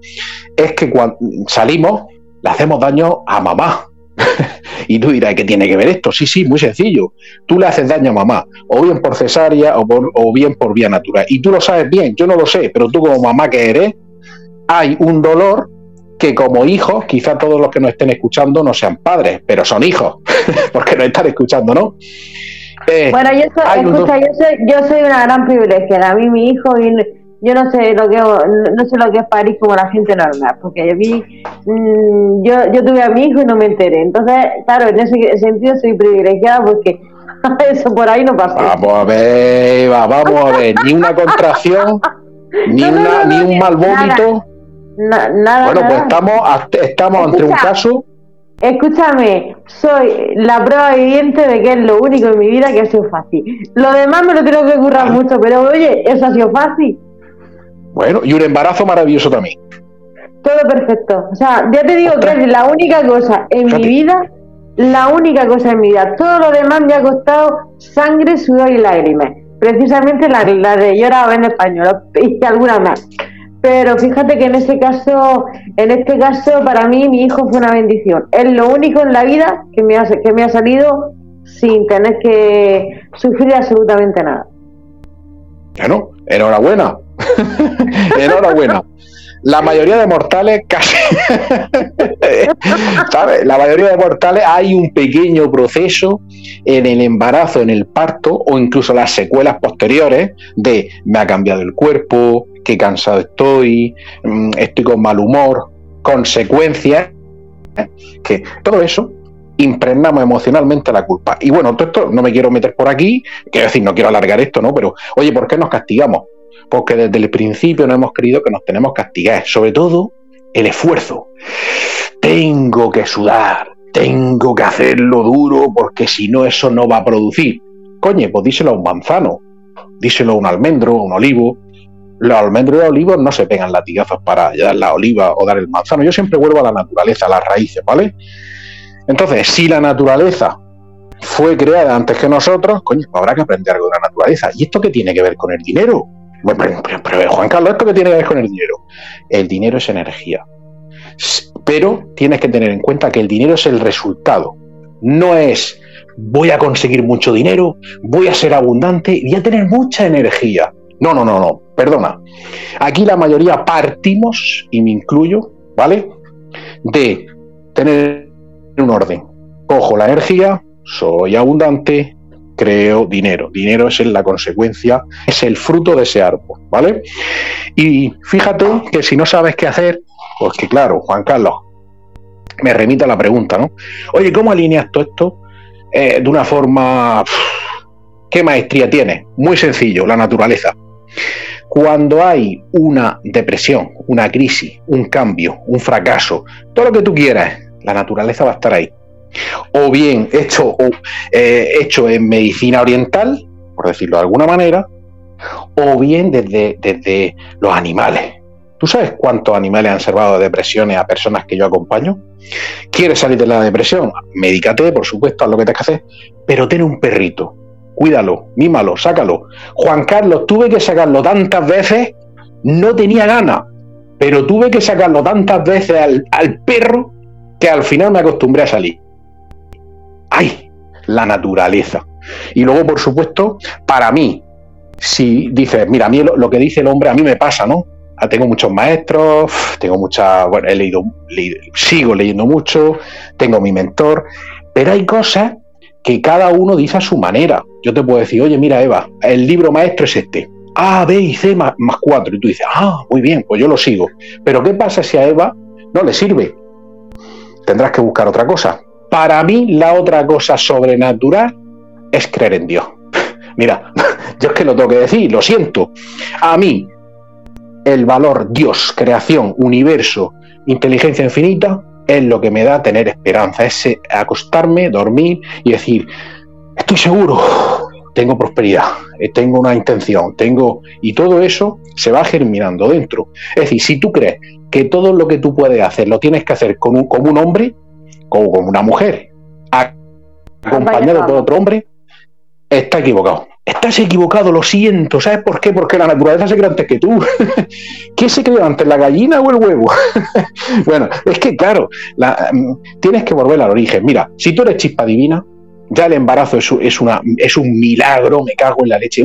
es que cuando salimos le hacemos daño a mamá. y tú dirás, ¿qué tiene que ver esto? Sí, sí, muy sencillo. Tú le haces daño a mamá, o bien por cesárea o, o bien por vía natural. Y tú lo sabes bien, yo no lo sé, pero tú como mamá que eres, hay un dolor que como hijos, quizá todos los que nos estén escuchando no sean padres, pero son hijos, porque nos están escuchando, ¿no? Eh, bueno, yo soy, escucha, yo soy, yo soy una gran privilegiada. A mí mi hijo yo no sé lo que no sé lo que es París como la gente normal, porque yo vi, mm, yo, yo tuve a mi hijo y no me enteré. Entonces, claro, en ese sentido soy privilegiada porque eso por ahí no pasa. Vamos a ver, vamos a ver, ni una contracción, ni una, ni un mal vómito. Nada, bueno, pues estamos, estamos ante un caso. Escúchame, soy la prueba viviente de que es lo único en mi vida que ha sido fácil. Lo demás me lo tengo que currar mucho, pero oye, eso ha sido fácil. Bueno, y un embarazo maravilloso también. Todo perfecto. O sea, ya te digo que es la única cosa en mi vida, la única cosa en mi vida. Todo lo demás me ha costado sangre, sudor y lágrimas. Precisamente la, la de llorar en español y alguna más. Pero fíjate que en este caso, en este caso, para mí mi hijo fue una bendición. Es lo único en la vida que me ha, que me ha salido sin tener que sufrir absolutamente nada. Bueno, enhorabuena. Enhorabuena. La mayoría de mortales casi. ¿Sabes? La mayoría de mortales hay un pequeño proceso en el embarazo, en el parto o incluso las secuelas posteriores de me ha cambiado el cuerpo, qué cansado estoy, mm, estoy con mal humor, consecuencias. Que todo eso impregnamos emocionalmente la culpa. Y bueno, todo esto no me quiero meter por aquí, quiero decir, no quiero alargar esto, ¿no? Pero, oye, ¿por qué nos castigamos? porque desde el principio no hemos creído que nos tenemos que castigar, sobre todo el esfuerzo. Tengo que sudar, tengo que hacerlo duro porque si no eso no va a producir. Coño, pues díselo a un manzano, díselo a un almendro, a un olivo. Los almendros y los olivos no se pegan latigazos para dar la oliva o dar el manzano. Yo siempre vuelvo a la naturaleza, a las raíces, ¿vale? Entonces, si la naturaleza fue creada antes que nosotros, coño, habrá que aprender algo de la naturaleza. ¿Y esto qué tiene que ver con el dinero? pero, Juan Carlos, ¿esto qué tiene que ver con el dinero? El dinero es energía. Pero tienes que tener en cuenta que el dinero es el resultado. No es voy a conseguir mucho dinero, voy a ser abundante y a tener mucha energía. No, no, no, no, perdona. Aquí la mayoría partimos, y me incluyo, ¿vale? De tener un orden. Cojo la energía, soy abundante, creo dinero. Dinero es la consecuencia, es el fruto de ese árbol, ¿vale? Y fíjate que si no sabes qué hacer, pues que claro, Juan Carlos, me remita la pregunta, ¿no? Oye, ¿cómo alineas todo esto eh, de una forma... ¿Qué maestría tiene? Muy sencillo, la naturaleza. Cuando hay una depresión, una crisis, un cambio, un fracaso, todo lo que tú quieras, la naturaleza va a estar ahí o bien hecho, eh, hecho en medicina oriental, por decirlo de alguna manera, o bien desde, desde los animales. ¿Tú sabes cuántos animales han salvado de depresiones a personas que yo acompaño? ¿Quieres salir de la depresión? Médicate, por supuesto, haz lo que tengas que hacer, pero ten un perrito, cuídalo, mímalo, sácalo. Juan Carlos, tuve que sacarlo tantas veces, no tenía ganas, pero tuve que sacarlo tantas veces al, perro que al final me acostumbré a salir. ¡ay! La naturaleza. Y luego, por supuesto, para mí, si dices, mira, a mí lo, que dice el hombre, a mí me pasa, ¿no? Ah, tengo muchos maestros, tengo mucha, bueno, he leído, sigo leyendo mucho, tengo mi mentor, pero hay cosas que cada uno dice a su manera. Yo te puedo decir, oye, mira, Eva, el libro maestro es este. A, B y C más, cuatro. Y tú dices, ah, muy bien, pues yo lo sigo. Pero ¿qué pasa si a Eva no le sirve? Tendrás que buscar otra cosa. Para mí, la otra cosa sobrenatural es creer en Dios. Mira, yo es que lo tengo que decir, lo siento. A mí, el valor Dios, creación, universo, inteligencia infinita, es lo que me da tener esperanza, es acostarme, dormir y decir, estoy seguro, tengo prosperidad, eh, tengo una intención, tengo... Y todo eso se va germinando dentro. Es decir, si tú crees que todo lo que tú puedes hacer lo tienes que hacer como un hombre, como, como una mujer acompañado por otro hombre, está equivocado. Estás equivocado, lo siento. ¿Sabes por qué? Porque la naturaleza se crea antes que tú. ¿Qué se creó antes, la gallina o el huevo? bueno, es que claro, mm, tienes que volver al origen. Mira, si tú eres chispa divina, ya el embarazo es, una, es un milagro, me cago en la leche,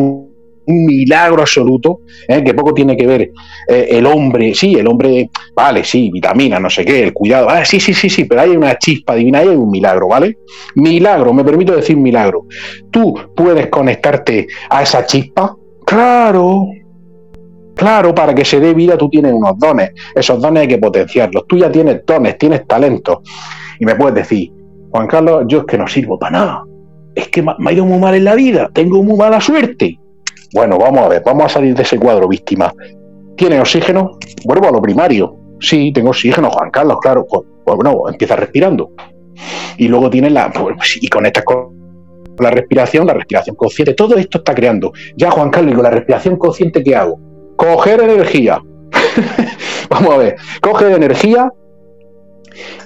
un milagro absoluto, ¿eh? que poco tiene que ver eh, el hombre, sí, el hombre, vale, sí, vitamina, no sé qué, el cuidado, ah, sí, sí, sí, sí, pero hay una chispa divina, hay un milagro, ¿vale? Milagro, me permito decir milagro. Tú puedes conectarte a esa chispa, claro, Claro, para que se dé vida tú tienes unos dones. Esos dones hay que potenciarlos. Tú ya tienes dones, tienes talento. Y me puedes decir, Juan Carlos, yo es que no sirvo para nada. Es que me ha ido muy mal en la vida. Tengo muy mala suerte. Bueno, vamos a ver, vamos a salir de ese cuadro víctima. ¿Tiene oxígeno? Vuelvo a lo primario. Sí, tengo oxígeno, Juan Carlos, claro. Pues, pues bueno, empieza respirando. Y luego tienes la. Pues, y conectas con la respiración, la respiración consciente. Todo esto está creando. Ya, Juan Carlos, con la respiración consciente, ¿qué hago? coger energía. Vamos a ver, coge energía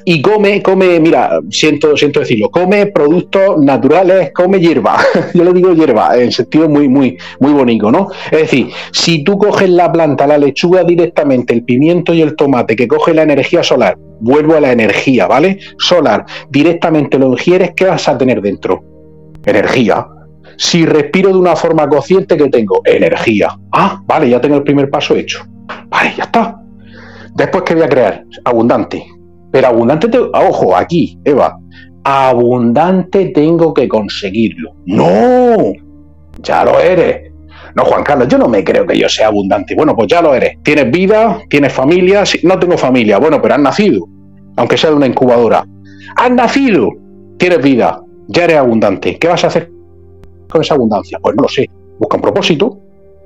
y come, come, mira, siento, siento decirlo, come productos naturales, come hierba. Yo le digo hierba, en sentido muy, muy, muy bonito, ¿no? Es decir, si tú coges la planta, la lechuga directamente, el pimiento y el tomate, que coge la energía solar, vuelvo a la energía, ¿vale? Solar, directamente lo ingieres, ¿qué vas a tener dentro? Energía. Si respiro de una forma consciente, que tengo? Energía. Ah, vale, ya tengo el primer paso hecho. Vale, ya está. Después, ¿qué voy a crear? Abundante. Pero abundante, ojo, aquí, Eva. Abundante tengo que conseguirlo. No, ya lo eres. No, Juan Carlos, yo no me creo que yo sea abundante. Bueno, pues ya lo eres. Tienes vida, tienes familia. No tengo familia. Bueno, pero has nacido, aunque sea de una incubadora. Has nacido, tienes vida, ya eres abundante. ¿Qué vas a hacer con esa abundancia? Pues no lo sé, busca un propósito.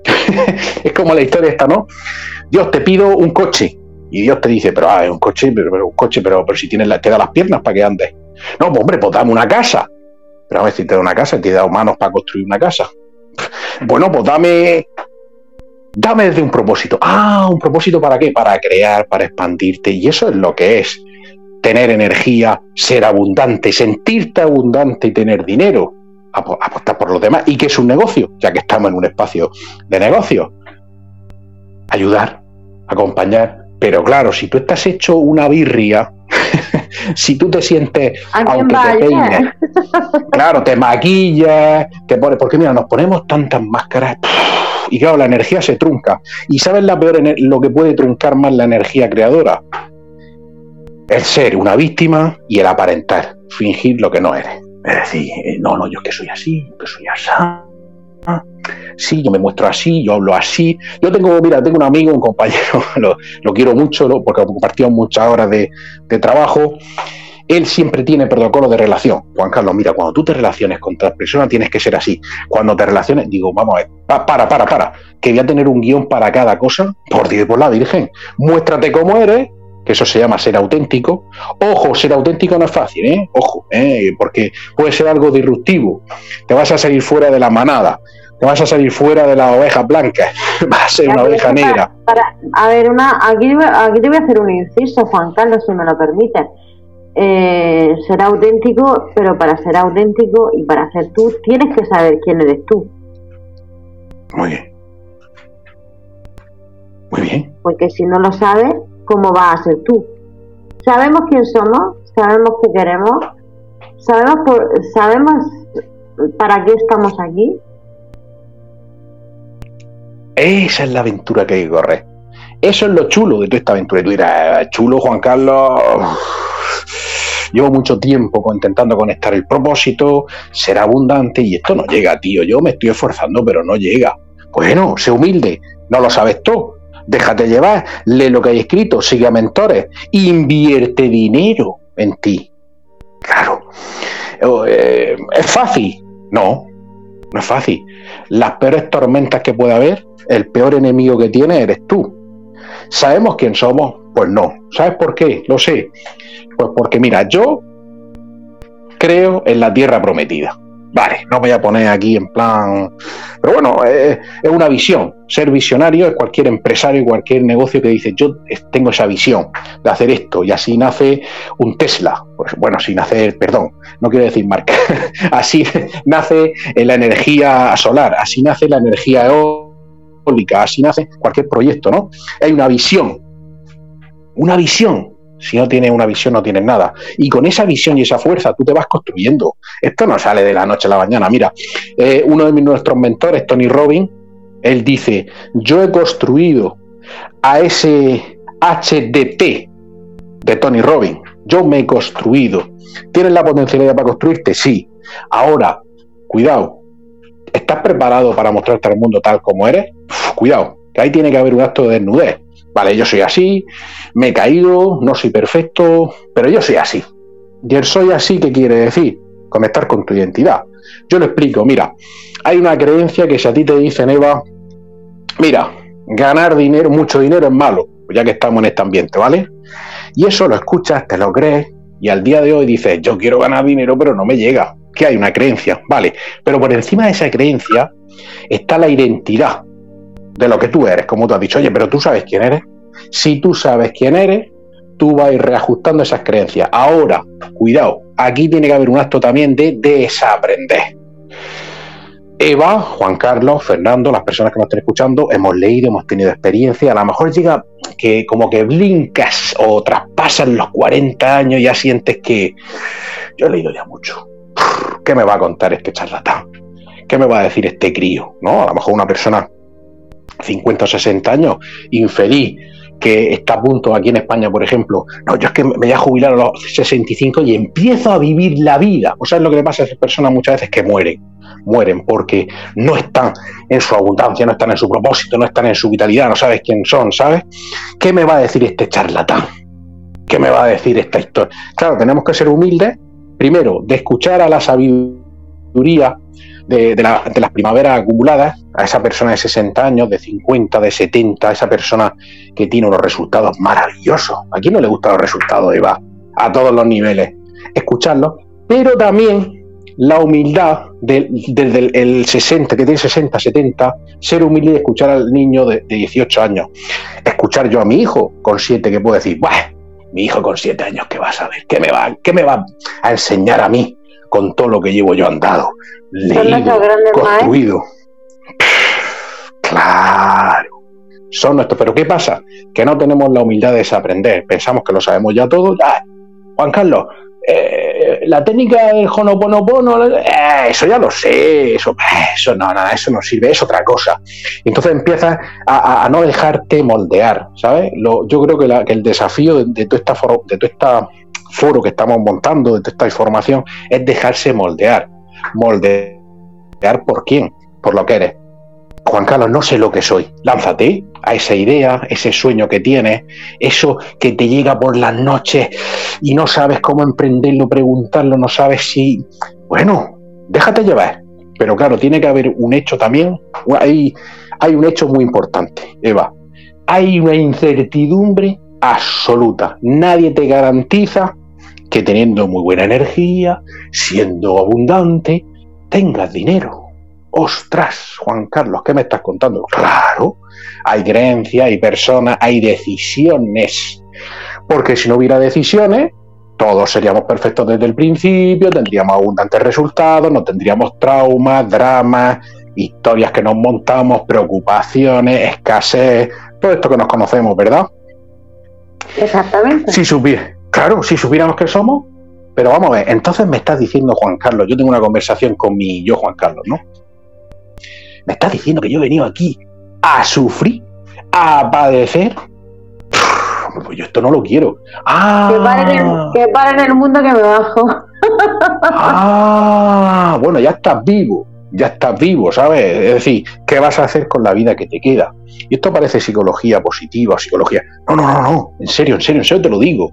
es como la historia esta, ¿no? Dios, te pido un coche. Y Dios te dice, pero ah, es un coche, pero, un coche, pero, pero si tienes la, te da las piernas para que andes. No, pues hombre, pues dame una casa. Pero a ver si te da una casa, te dado manos para construir una casa. Bueno, pues dame. Dame desde un propósito. Ah, ¿un propósito para qué? Para crear, para expandirte. Y eso es lo que es tener energía, ser abundante, sentirte abundante y tener dinero apostar por los demás y que es un negocio, ya que estamos en un espacio de negocio. Ayudar, acompañar, pero claro, si tú estás hecho una birria, si tú te sientes, aunque te peines, claro, te maquillas, te pones, porque mira, nos ponemos tantas máscaras y claro, la energía se trunca. ¿Y sabes la peor, lo que puede truncar más la energía creadora? El ser una víctima y el aparentar, fingir lo que no eres. Es decir, eh, no, no, yo que soy así, yo que soy así. Sí, yo me muestro así, yo hablo así. Yo tengo, mira, tengo un amigo, un compañero, lo, quiero mucho, porque compartimos muchas horas de, trabajo. Él siempre tiene protocolo de relación. Juan Carlos, mira, cuando tú te relaciones con otras personas tienes que ser así. Cuando te relaciones, digo, vamos a ver, para, para, para, que voy a tener un guion para cada cosa. Por Dios, por la Virgen, muéstrate cómo eres que eso se llama ser auténtico. Ojo, ser auténtico no es fácil, ¿eh? Ojo, ¿eh? porque puede ser algo disruptivo. Te vas a salir fuera de la manada, te vas a salir fuera de las ovejas blancas, vas a ser una oveja negra. a ver, una, aquí, aquí te voy a hacer un inciso, Juan Carlos, si me lo permites. Eh, ser auténtico, pero para ser auténtico y para ser tú, tienes que saber quién eres tú. Muy bien. Muy bien. Porque si no lo sabes, cómo vas a ser tú. Sabemos quién somos, sabemos qué queremos, sabemos, por, sabemos para qué estamos aquí. Esa es la aventura que hay que correr. Eso es lo chulo de toda esta aventura. Y tú dirás, chulo Juan Carlos, llevo mucho tiempo intentando conectar el propósito, ser abundante y esto no llega, tío. Yo me estoy esforzando, pero no llega. Bueno, sé humilde, no lo sabes tú déjate llevar, lee lo que hay escrito, sigue a mentores, invierte dinero en ti. Claro. Eh, ¿Es fácil? No, no es fácil. Las peores tormentas que puede haber, el peor enemigo que tiene eres tú. ¿Sabemos quién somos? Pues no. ¿Sabes por qué? Lo sé. Pues porque mira, yo creo en la tierra prometida. Vale, no me voy a poner aquí en plan... Pero bueno, es, una visión. Ser visionario es cualquier empresario, cualquier negocio que dice, yo tengo esa visión de hacer esto y así nace un Tesla. Pues bueno, así nace, perdón, no quiero decir marca, así nace la energía solar, así nace la energía eólica, así nace cualquier proyecto, ¿no? Hay una visión, una visión si no tienes una visión, no tienes nada. Y con esa visión y esa fuerza tú te vas construyendo. Esto no sale de la noche a la mañana. Mira, eh, uno de nuestros mentores, Tony Robbins, Él dice, yo he construido a ese HDT de Tony Robbins. Yo me he construido. ¿Tienes la potencialidad para construirte? Sí. Ahora, cuidado. ¿Estás preparado para mostrarte al mundo tal como eres? cuidado, que ahí tiene que haber un acto de desnudez. Vale, yo soy así, me he caído, no soy perfecto, pero yo soy así. Y el soy así, ¿qué quiere decir? Conectar con tu identidad. Yo lo explico, mira, hay una creencia que si a ti te dicen, Eva, mira, ganar dinero, mucho dinero es malo, ya que estamos en este ambiente, ¿vale? Y eso lo escuchas, te lo crees, y al día de hoy dices, yo quiero ganar dinero, pero no me llega. Que hay una creencia, ¿vale? Pero por encima de esa creencia está la identidad de lo que tú eres, como tú has dicho, oye, pero tú sabes quién eres. Si tú sabes quién eres, tú vas a ir reajustando esas creencias. Ahora, cuidado, aquí tiene que haber un acto también de desaprender. Eva, Juan Carlos, Fernando, las personas que nos estén escuchando, hemos leído, hemos tenido experiencia, a lo mejor llega que como que blincas o traspasan los 40 años y ya sientes que yo he leído ya mucho. ¿Qué me va a contar este charlatán? ¿Qué me va a decir este crío? ¿No? A lo mejor una persona 50 o 60 años, infeliz, que está a punto aquí en España, por ejemplo, no, yo es que me voy a jubilar a los 65 y empiezo a vivir la vida. O sea, es lo que le pasa a esas personas muchas veces que mueren. Mueren porque no están en su abundancia, no están en su propósito, no están en su vitalidad, no sabes quién son, ¿sabes? ¿Qué me va a decir este charlatán? ¿Qué me va a decir esta historia? Claro, tenemos que ser humildes, primero, de escuchar a la sabiduría de, las primaveras acumuladas, a esa persona de 60 años, de 50, de 70, a esa persona que tiene unos resultados maravillosos. ¿A quién no le gustan los resultados, Eva? A todos los niveles. Escucharlo, pero también la humildad desde el, 60, que tiene 60, 70, ser humilde y escuchar al niño de, 18 años. Escuchar yo a mi hijo con 7 que puedo decir, Buah, mi hijo con 7 años, ¿qué va a saber? ¿Qué me va, qué me va a enseñar a mí con todo lo que llevo yo andado? leído, construido. Claro. Son nuestros. Pero ¿qué pasa? Que no tenemos la humildad de desaprender. Pensamos que lo sabemos ya todo. Juan Carlos, eh, la técnica del Honoponopono, eh, eso ya lo sé, eso, eso no, nada, eso no sirve, es otra cosa. Entonces empiezas a, no dejarte moldear, ¿sabes? yo creo que, el desafío de, de, toda esta de toda esta foro que estamos montando, de toda esta información, es dejarse moldear moldear por quién, por lo que eres. Juan Carlos, no sé lo que soy. Lánzate a esa idea, ese sueño que tienes, eso que te llega por las noches y no sabes cómo emprenderlo, preguntarlo, no sabes si... Bueno, déjate llevar. Pero claro, tiene que haber un hecho también. Hay, hay un hecho muy importante, Eva. Hay una incertidumbre absoluta. Nadie te garantiza que teniendo muy buena energía, siendo abundante, tengas dinero. Ostras, Juan Carlos, ¿qué me estás contando? Claro, hay creencias, hay personas, hay decisiones. Porque si no hubiera decisiones, todos seríamos perfectos desde el principio, tendríamos abundantes resultados, no tendríamos traumas, dramas, historias que nos montamos, preocupaciones, escasez, todo esto que nos conocemos, ¿verdad? Exactamente. Si Claro, si supiéramos que somos, pero vamos a ver, entonces me estás diciendo, Juan Carlos, yo tengo una conversación con mi yo, Juan Carlos, ¿no? Me estás diciendo que yo he venido aquí a sufrir, a padecer. pues yo esto no lo quiero. Ah, que paren, el, el mundo que me bajo. ah, bueno, ya estás vivo ya estás vivo, ¿sabes? Es decir, ¿qué vas a hacer con la vida que te queda? Y esto parece psicología positiva psicología. No, no, no, no, en serio, en serio, en serio te lo digo.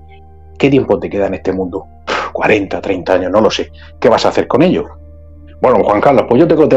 ¿Qué tiempo te queda en este mundo? 40, 30 años, no lo sé. ¿Qué vas a hacer con ello? Bueno, Juan Carlos, pues yo tengo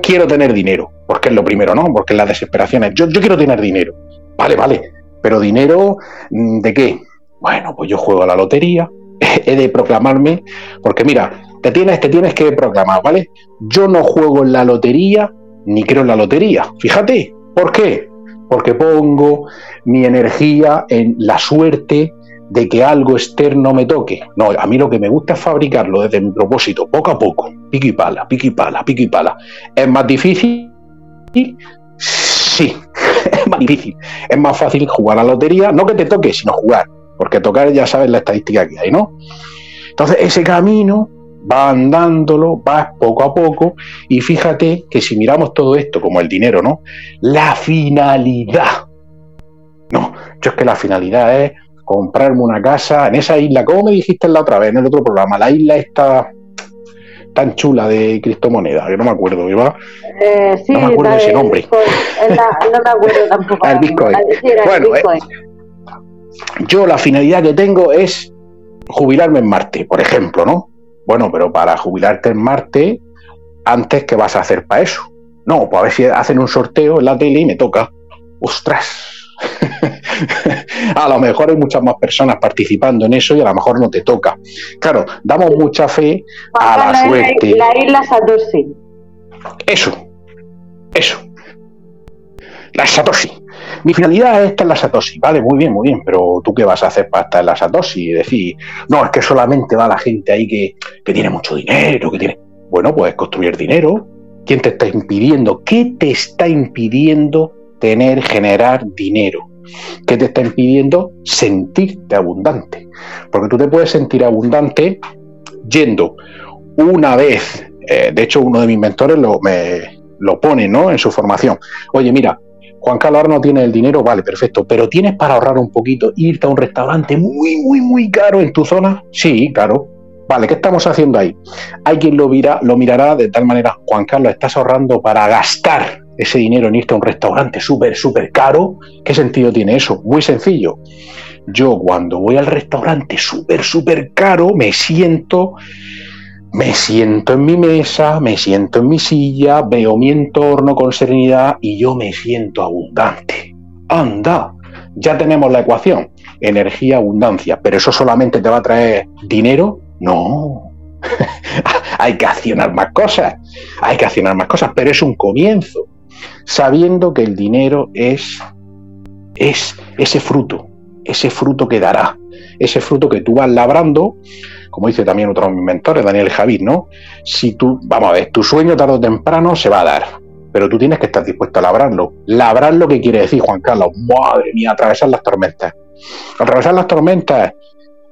quiero tener dinero, porque es lo primero, ¿no? Porque las desesperaciones. Yo, yo quiero tener dinero. Vale, vale. Pero dinero, mm, ¿de qué? Bueno, pues yo juego a la lotería, he de proclamarme, porque mira, te tienes, te tienes que proclamar, ¿vale? Yo no juego en la lotería, ni creo en la lotería. Fíjate, ¿por qué? Porque pongo mi energía en la suerte, de que algo externo me toque. No, a mí lo que me gusta es fabricarlo desde mi propósito, poco a poco, pico y pala, pico y pala, pico y pala. ¿Es más difícil? Sí, es más difícil. Es más fácil jugar a la lotería, no que te toque, sino jugar, porque tocar ya sabes la estadística que hay, ¿no? Entonces, ese camino va andándolo, va poco a poco, y fíjate que si miramos todo esto como el dinero, ¿no? La finalidad. No, yo es que la finalidad es comprarme una casa en esa isla, como me dijiste la otra vez en el otro programa, la isla está tan chula de criptomoneda, que no me acuerdo, ¿verdad? Eh, sí, no me acuerdo ese nombre. no me acuerdo tampoco. el Bitcoin. bueno, eh, Bitcoin. yo la finalidad que tengo es jubilarme en Marte, por ejemplo, ¿no? Bueno, pero para jubilarte en Marte, antes, ¿qué vas a hacer para eso? No, pues a ver si hacen un sorteo en la tele y me toca. ¡Ostras! a lo mejor hay muchas más personas participando en eso y a lo mejor no te toca. Claro, damos mucha fe a la, suerte. La isla Satoshi. Eso, eso. La Satoshi. Mi finalidad es estar en la Satoshi. Vale, muy bien, muy bien, pero ¿tú qué vas a hacer para estar en la Satoshi? Y decir, no, es que solamente va la gente ahí que, que tiene mucho dinero, que tiene... Bueno, pues construir dinero. ¿Quién te está impidiendo? ¿Qué te está impidiendo tener, generar dinero? ¿Qué te está impidiendo sentirte abundante? Porque tú te puedes sentir abundante yendo una vez, eh, de hecho uno de mis mentores lo, me, lo pone ¿no? en su formación. Oye, mira, Juan Carlos ahora no tiene el dinero, vale, perfecto, pero tienes para ahorrar un poquito, irte a un restaurante muy, muy, muy caro en tu zona. Sí, claro. Vale, ¿qué estamos haciendo ahí? Hay quien lo, lo mirará de tal manera, Juan Carlos, estás ahorrando para gastar ese dinero en irte a un restaurante súper, súper caro, ¿qué sentido tiene eso? Muy sencillo. Yo cuando voy al restaurante súper, súper caro, me siento, me siento en mi mesa, me siento en mi silla, veo mi entorno con serenidad y yo me siento abundante. Anda, ya tenemos la ecuación, energía, abundancia, pero eso solamente te va a traer dinero. No, hay que accionar más cosas, hay que accionar más cosas, pero es un comienzo sabiendo que el dinero es, es ese fruto, ese fruto que dará, ese fruto que tú vas labrando, como dice también otro de mis mentores, Daniel Javid, ¿no? Si tú, vamos a ver, tu sueño tarde o temprano se va a dar, pero tú tienes que estar dispuesto a labrarlo. Labrar lo que quiere decir, Juan Carlos, madre mía, atravesar las tormentas. Atravesar las tormentas,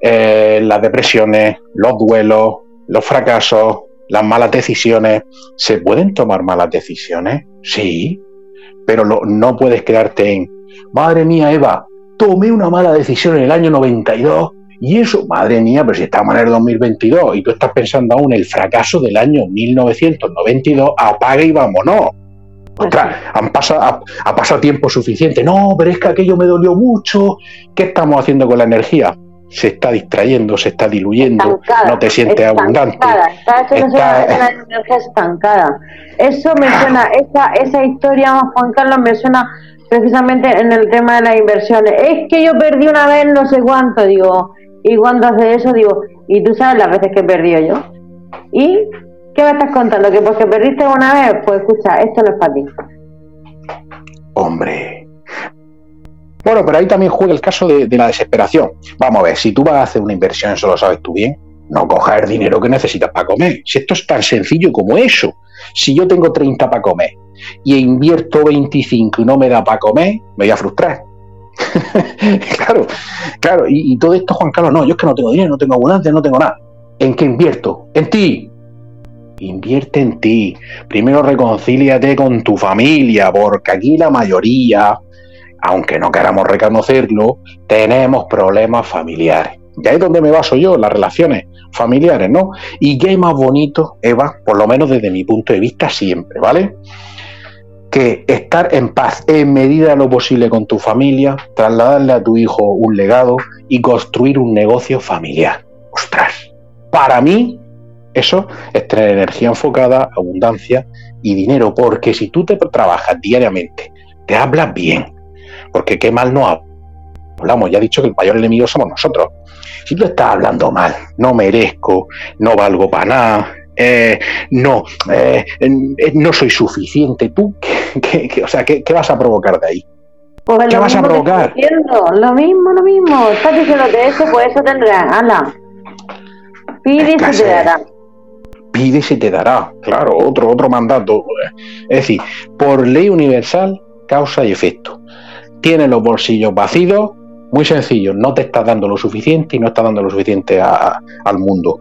eh, las depresiones, los duelos, los fracasos, las malas decisiones. ¿Se pueden tomar malas decisiones? Sí, pero no puedes quedarte en, madre mía, Eva, tomé una mala decisión en el año 92 y eso, madre mía, pero si estamos en el 2022 y tú estás pensando aún el fracaso del año 1992, apaga y vámonos. Ostras, han pasado, ha pasado tiempo suficiente. No, pero es que aquello me dolió mucho. ¿Qué estamos haciendo con la energía? Se está distrayendo, se está diluyendo, no te sientes abundante. Está, energía estancada. Eso me suena, esa, esa historia, Juan Carlos, me suena precisamente en el tema de las inversiones. Es que yo perdí una vez no sé cuánto, digo, y cuando hace eso, digo, y tú sabes las veces que he perdido yo. ¿Y qué me estás contando? ¿Que porque perdiste una vez? Pues escucha, esto no es para ti. Hombre, bueno, pero ahí también juega el caso de, la desesperación. Vamos a ver, si tú vas a hacer una inversión, eso lo sabes tú bien, no cojas el dinero que necesitas para comer. Si esto es tan sencillo como eso. Si yo tengo 30 para comer y invierto 25 y no me da para comer, me voy a frustrar. claro, claro. Y, todo esto, Juan Carlos, no, yo es que no tengo dinero, no tengo abundancia, no tengo nada. ¿En qué invierto? En ti. Invierte en ti. Primero reconcíliate con tu familia, porque aquí la mayoría aunque no queramos reconocerlo, tenemos problemas familiares. Y ahí es donde me baso yo, las relaciones familiares, ¿no? Y qué más bonito, Eva, por lo menos desde mi punto de vista siempre, ¿vale? Que estar en paz en medida de lo posible con tu familia, trasladarle a tu hijo un legado y construir un negocio familiar. Ostras, para mí eso es tener energía enfocada, abundancia y dinero, porque si tú te trabajas diariamente, te hablas bien, porque qué mal no hablamos. Ya he dicho que el mayor enemigo somos nosotros. Si tú estás hablando mal, no merezco, no valgo para nada, eh, no, eh, no soy suficiente, tú, ¿qué, o sea, ¿qué, vas a provocar de ahí? Pues ¿Qué vas a provocar? Lo mismo, lo mismo. Estás diciendo que eso, pues eso tendrá. Ala. Pide y se te dará. Pide y se te dará. Claro, otro, otro mandato. Es decir, por ley universal, causa y efecto tienes los bolsillos vacíos, Muy sencillo, no te estás dando lo suficiente y no estás dando lo suficiente al mundo.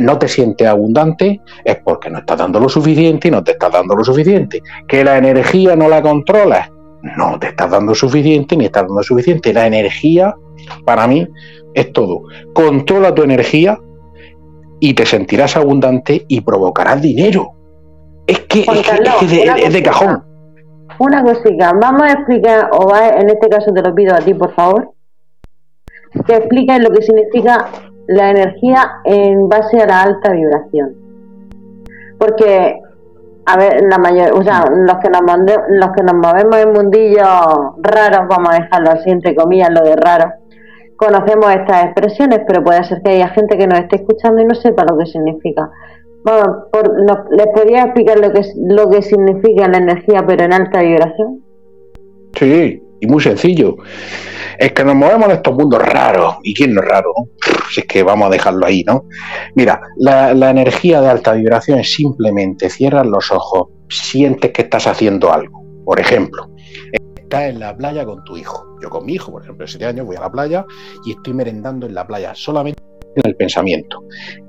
No te sientes abundante es porque no estás dando lo suficiente y no te estás dando lo suficiente. Que la energía no la controlas, no te estás dando suficiente ni estás dando suficiente. La energía, para mí, es todo. Controla tu energía y te sentirás abundante y provocarás dinero. Es que, es, de, cajón. Una cosita, vamos a explicar, o va, en este caso te lo pido a ti, por favor, que expliques lo que significa la energía en base a la alta vibración. Porque, a ver, la mayor, o sea, los que nos, los que nos movemos en mundillos raros, vamos a dejarlo así, entre comillas, lo de raro, conocemos estas expresiones, pero puede ser que haya gente que nos esté escuchando y no sepa lo que significa. Bueno, ¿Les podría explicar lo que, lo que significa la energía, pero en alta vibración? Sí, y muy sencillo. Es que nos movemos en estos mundos raros. ¿Y quién no es raro? Si es que vamos a dejarlo ahí, ¿no? Mira, la, la energía de alta vibración es simplemente cierras los ojos, sientes que estás haciendo algo. Por ejemplo, estás en la playa con tu hijo. Yo con mi hijo, por ejemplo, de 7 años, voy a la playa y estoy merendando en la playa, solamente en el pensamiento.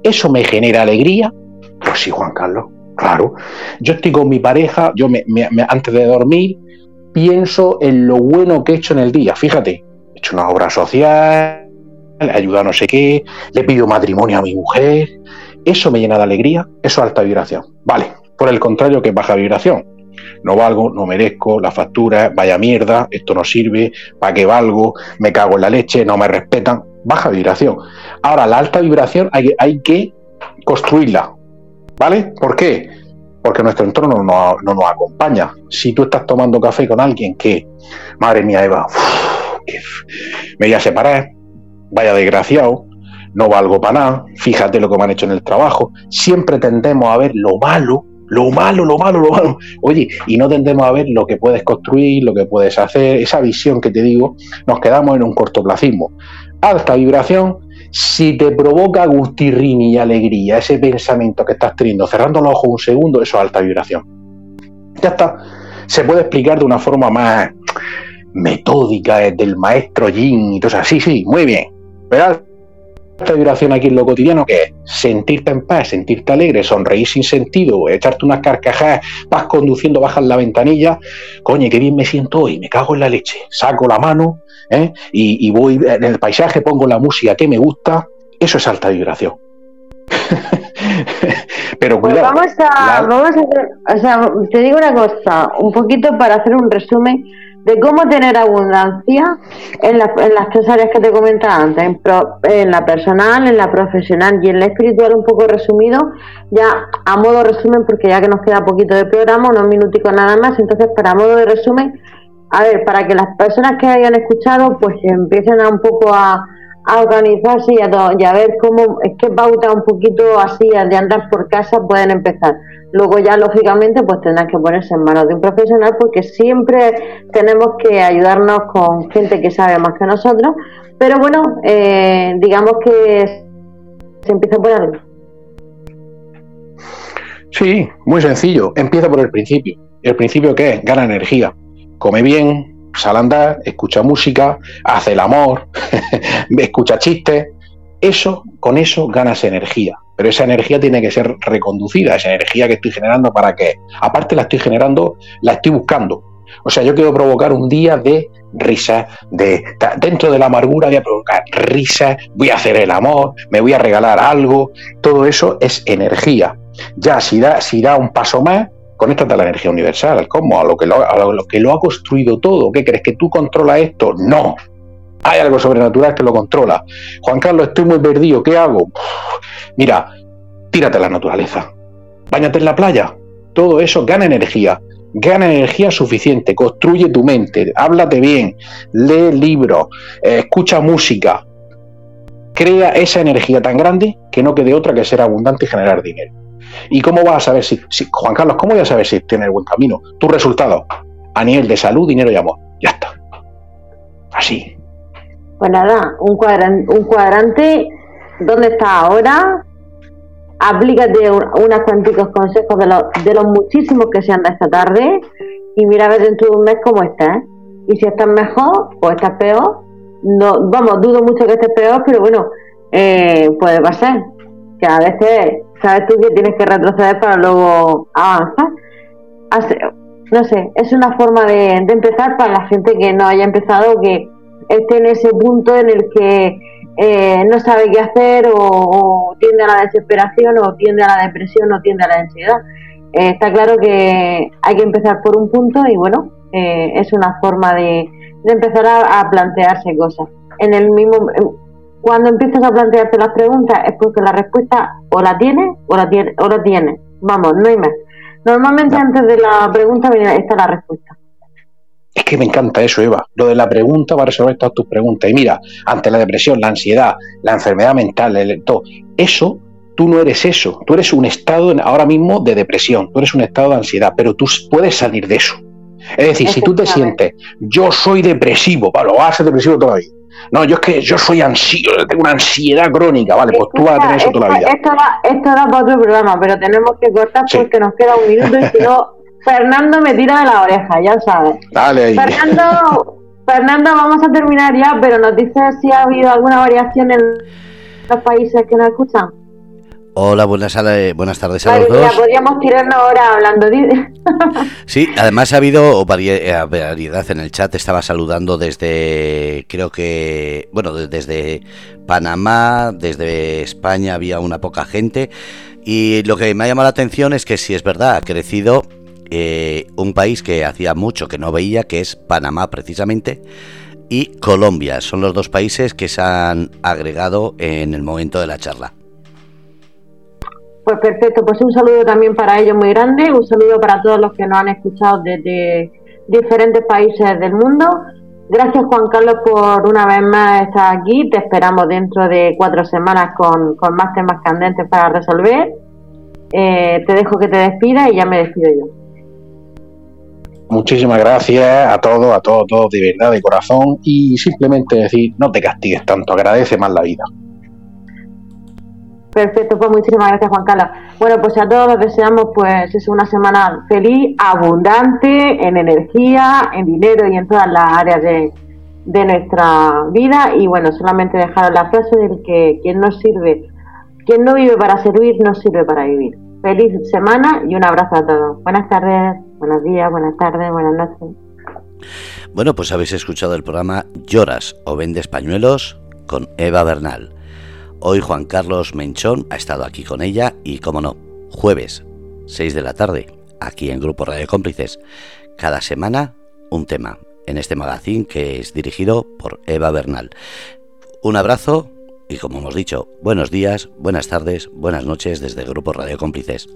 ¿Eso me genera alegría? Pues sí, Juan Carlos, claro. Yo estoy con mi pareja, yo me, antes de dormir pienso en lo bueno que he hecho en el día. Fíjate, he hecho una obra social, le ayuda a no sé qué, le pido matrimonio a mi mujer. Eso me llena de alegría, eso es alta vibración. Vale, por el contrario que baja vibración no valgo, no merezco, la factura, vaya mierda, esto no sirve, ¿para qué valgo? Me cago en la leche, no me respetan. Baja vibración. Ahora, la alta vibración hay que construirla. ¿Vale? ¿Por qué? Porque nuestro entorno no, nos acompaña. Si tú estás tomando café con alguien que, madre mía, Eva, me voy a separar, vaya desgraciado, no valgo para nada, fíjate lo que me han hecho en el trabajo, siempre tendemos a ver lo malo lo malo, lo malo, lo malo. Oye, y no tendemos a ver lo que puedes construir, lo que puedes hacer, esa visión que te digo, nos quedamos en un cortoplacismo. Alta vibración, si te provoca gustirrini y alegría, ese pensamiento que estás teniendo, cerrando los ojos un segundo, eso es alta vibración. Ya está. Se puede explicar de una forma más metódica, del maestro Yin y todo eso. Sí, sí, muy bien. Pero esta vibración aquí en lo cotidiano que es sentirte en paz, sentirte alegre, sonreír sin sentido, echarte unas carcajadas, vas conduciendo, bajas la ventanilla, coño, qué bien me siento hoy, me cago en la leche, saco la mano ¿eh? y, voy en el paisaje, pongo la música que me gusta, eso es alta vibración. Pero pues cuidado. vamos a, vamos a, o sea, te digo una cosa, un poquito para hacer un resumen de cómo tener abundancia en, las tres áreas que te comentaba antes, en, la personal, en la profesional y en la espiritual, un poco resumido, ya a modo resumen, porque ya que nos queda poquito de programa, unos minuticos nada más, entonces para modo de resumen, a ver, para que las personas que hayan escuchado pues empiecen a un poco a, organizarse y a, ver cómo, es que pauta un poquito así de andar por casa pueden empezar. Luego ya lógicamente pues tendrán que ponerse en manos de un profesional porque siempre tenemos que ayudarnos con gente que sabe más que nosotros, pero bueno, eh, digamos que se empieza por algo. Sí, muy sencillo, empieza por el principio. ¿El principio qué es? Gana energía. Come bien, sal a andar, escucha música, hace el amor, escucha chistes. Eso, con eso ganas energía pero esa energía tiene que ser reconducida, esa energía que estoy generando para qué. Aparte la estoy generando, la estoy buscando. O sea, yo quiero provocar un día de risa, de dentro de la amargura voy a provocar risa, voy a hacer el amor, me voy a regalar algo, todo eso es energía. Ya si da, si da un paso más, conéctate a la energía universal, ¿cómo? A lo que lo, lo que lo ha construido todo. ¿Qué crees que tú controlas esto? No. Hay algo sobrenatural que lo controla. Juan Carlos, estoy muy perdido, ¿qué hago? Mira, tírate a la naturaleza. Báñate en la playa. Todo eso gana energía. Gana energía suficiente. Construye tu mente. Háblate bien. Lee libros. Eh, escucha música. Crea esa energía tan grande que no quede otra que ser abundante y generar dinero. ¿Y cómo vas a saber si, Juan Carlos, cómo voy a saber si tienes buen camino? Tu resultado a nivel de salud, dinero y amor. Ya está. Así. Pues nada, un cuadrante, un ¿dónde está ahora? Aplícate unos cuanticos consejos de los, de los muchísimos que se han dado esta tarde y mira a ver dentro de un mes cómo estás. Y si estás mejor o estás peor, no, vamos, dudo mucho que estés peor, pero bueno, eh, puede pasar. Que a veces sabes tú que tienes que retroceder para luego avanzar. no sé, es una forma de, empezar para la gente que no haya empezado, que esté en ese punto en el que eh, no sabe qué hacer o, tiende a la desesperación o tiende a la depresión o tiende a la ansiedad. Eh, está claro que hay que empezar por un punto y bueno, eh, es una forma de, empezar a, plantearse cosas. En el mismo, cuando empiezas a plantearte las preguntas es porque la respuesta o la tienes o la tiene o la tienes. Vamos, no hay más. Normalmente antes de la pregunta viene esta la respuesta. Es que me encanta eso, Eva. Lo de la pregunta va a resolver todas tus preguntas. Y mira, ante la depresión, la ansiedad, la enfermedad mental, el, todo, eso, tú no eres eso. Tú eres un estado ahora mismo de depresión, tú eres un estado de ansiedad, pero tú puedes salir de eso. Es decir, si tú te sientes, yo soy depresivo, lo vas a ser depresivo todavía. No, yo es que yo soy ansioso, tengo una ansiedad crónica, vale, pues tú vas a tener eso toda la vida. Esto da, esto da para otro programa, pero tenemos que cortar porque nos queda un minuto y si no, Fernando me tira de la oreja, ya sabes. Dale ahí. Fernando, Fernando, vamos a terminar ya, pero nos dices si ha habido alguna variación en los países que nos escuchan. Hola, buenas, buenas tardes a los dos. podríamos tirarnos ahora hablando sí, además ha habido eh, variedad en el chat. Estaba saludando desde, creo que, bueno, desde Panamá, desde España había una poca gente. Y lo que me ha llamado la atención es que si es verdad, ha crecido eh, un país que hacía mucho que no veía, que es Panamá precisamente, y Colombia. Son los dos países que se han agregado en el momento de la charla. Pues perfecto, pues un saludo también para ellos muy grande, un saludo para todos los que nos han escuchado desde diferentes países del mundo. Gracias Juan Carlos por una vez más estar aquí, te esperamos dentro de cuatro semanas con, más temas candentes para resolver. Eh, te dejo que te despidas y ya me despido yo. Muchísimas gracias a todos, a todos, todos de verdad, de corazón y simplemente decir, no te castigues tanto, agradece más la vida. Perfecto, pues muchísimas gracias Juan Carlos. Bueno, pues a todos les deseamos pues es una semana feliz, abundante en energía, en dinero y en todas las áreas de, nuestra vida y bueno, solamente dejar la frase del que quien no sirve, quien no vive para servir, no sirve para vivir. Feliz semana y un abrazo a todos. Buenas tardes, buenos días, buenas tardes, buenas noches. Bueno, pues habéis escuchado el programa Lloras o Vendes Pañuelos con Eva Bernal. Hoy Juan Carlos Menchón ha estado aquí con ella y, como no, jueves, 6 de la tarde, aquí en Grupo Radio Cómplices. Cada semana un tema en este magazine que es dirigido por Eva Bernal. Un abrazo y, como hemos dicho, buenos días, buenas tardes, buenas noches desde Grupo Radio Cómplices.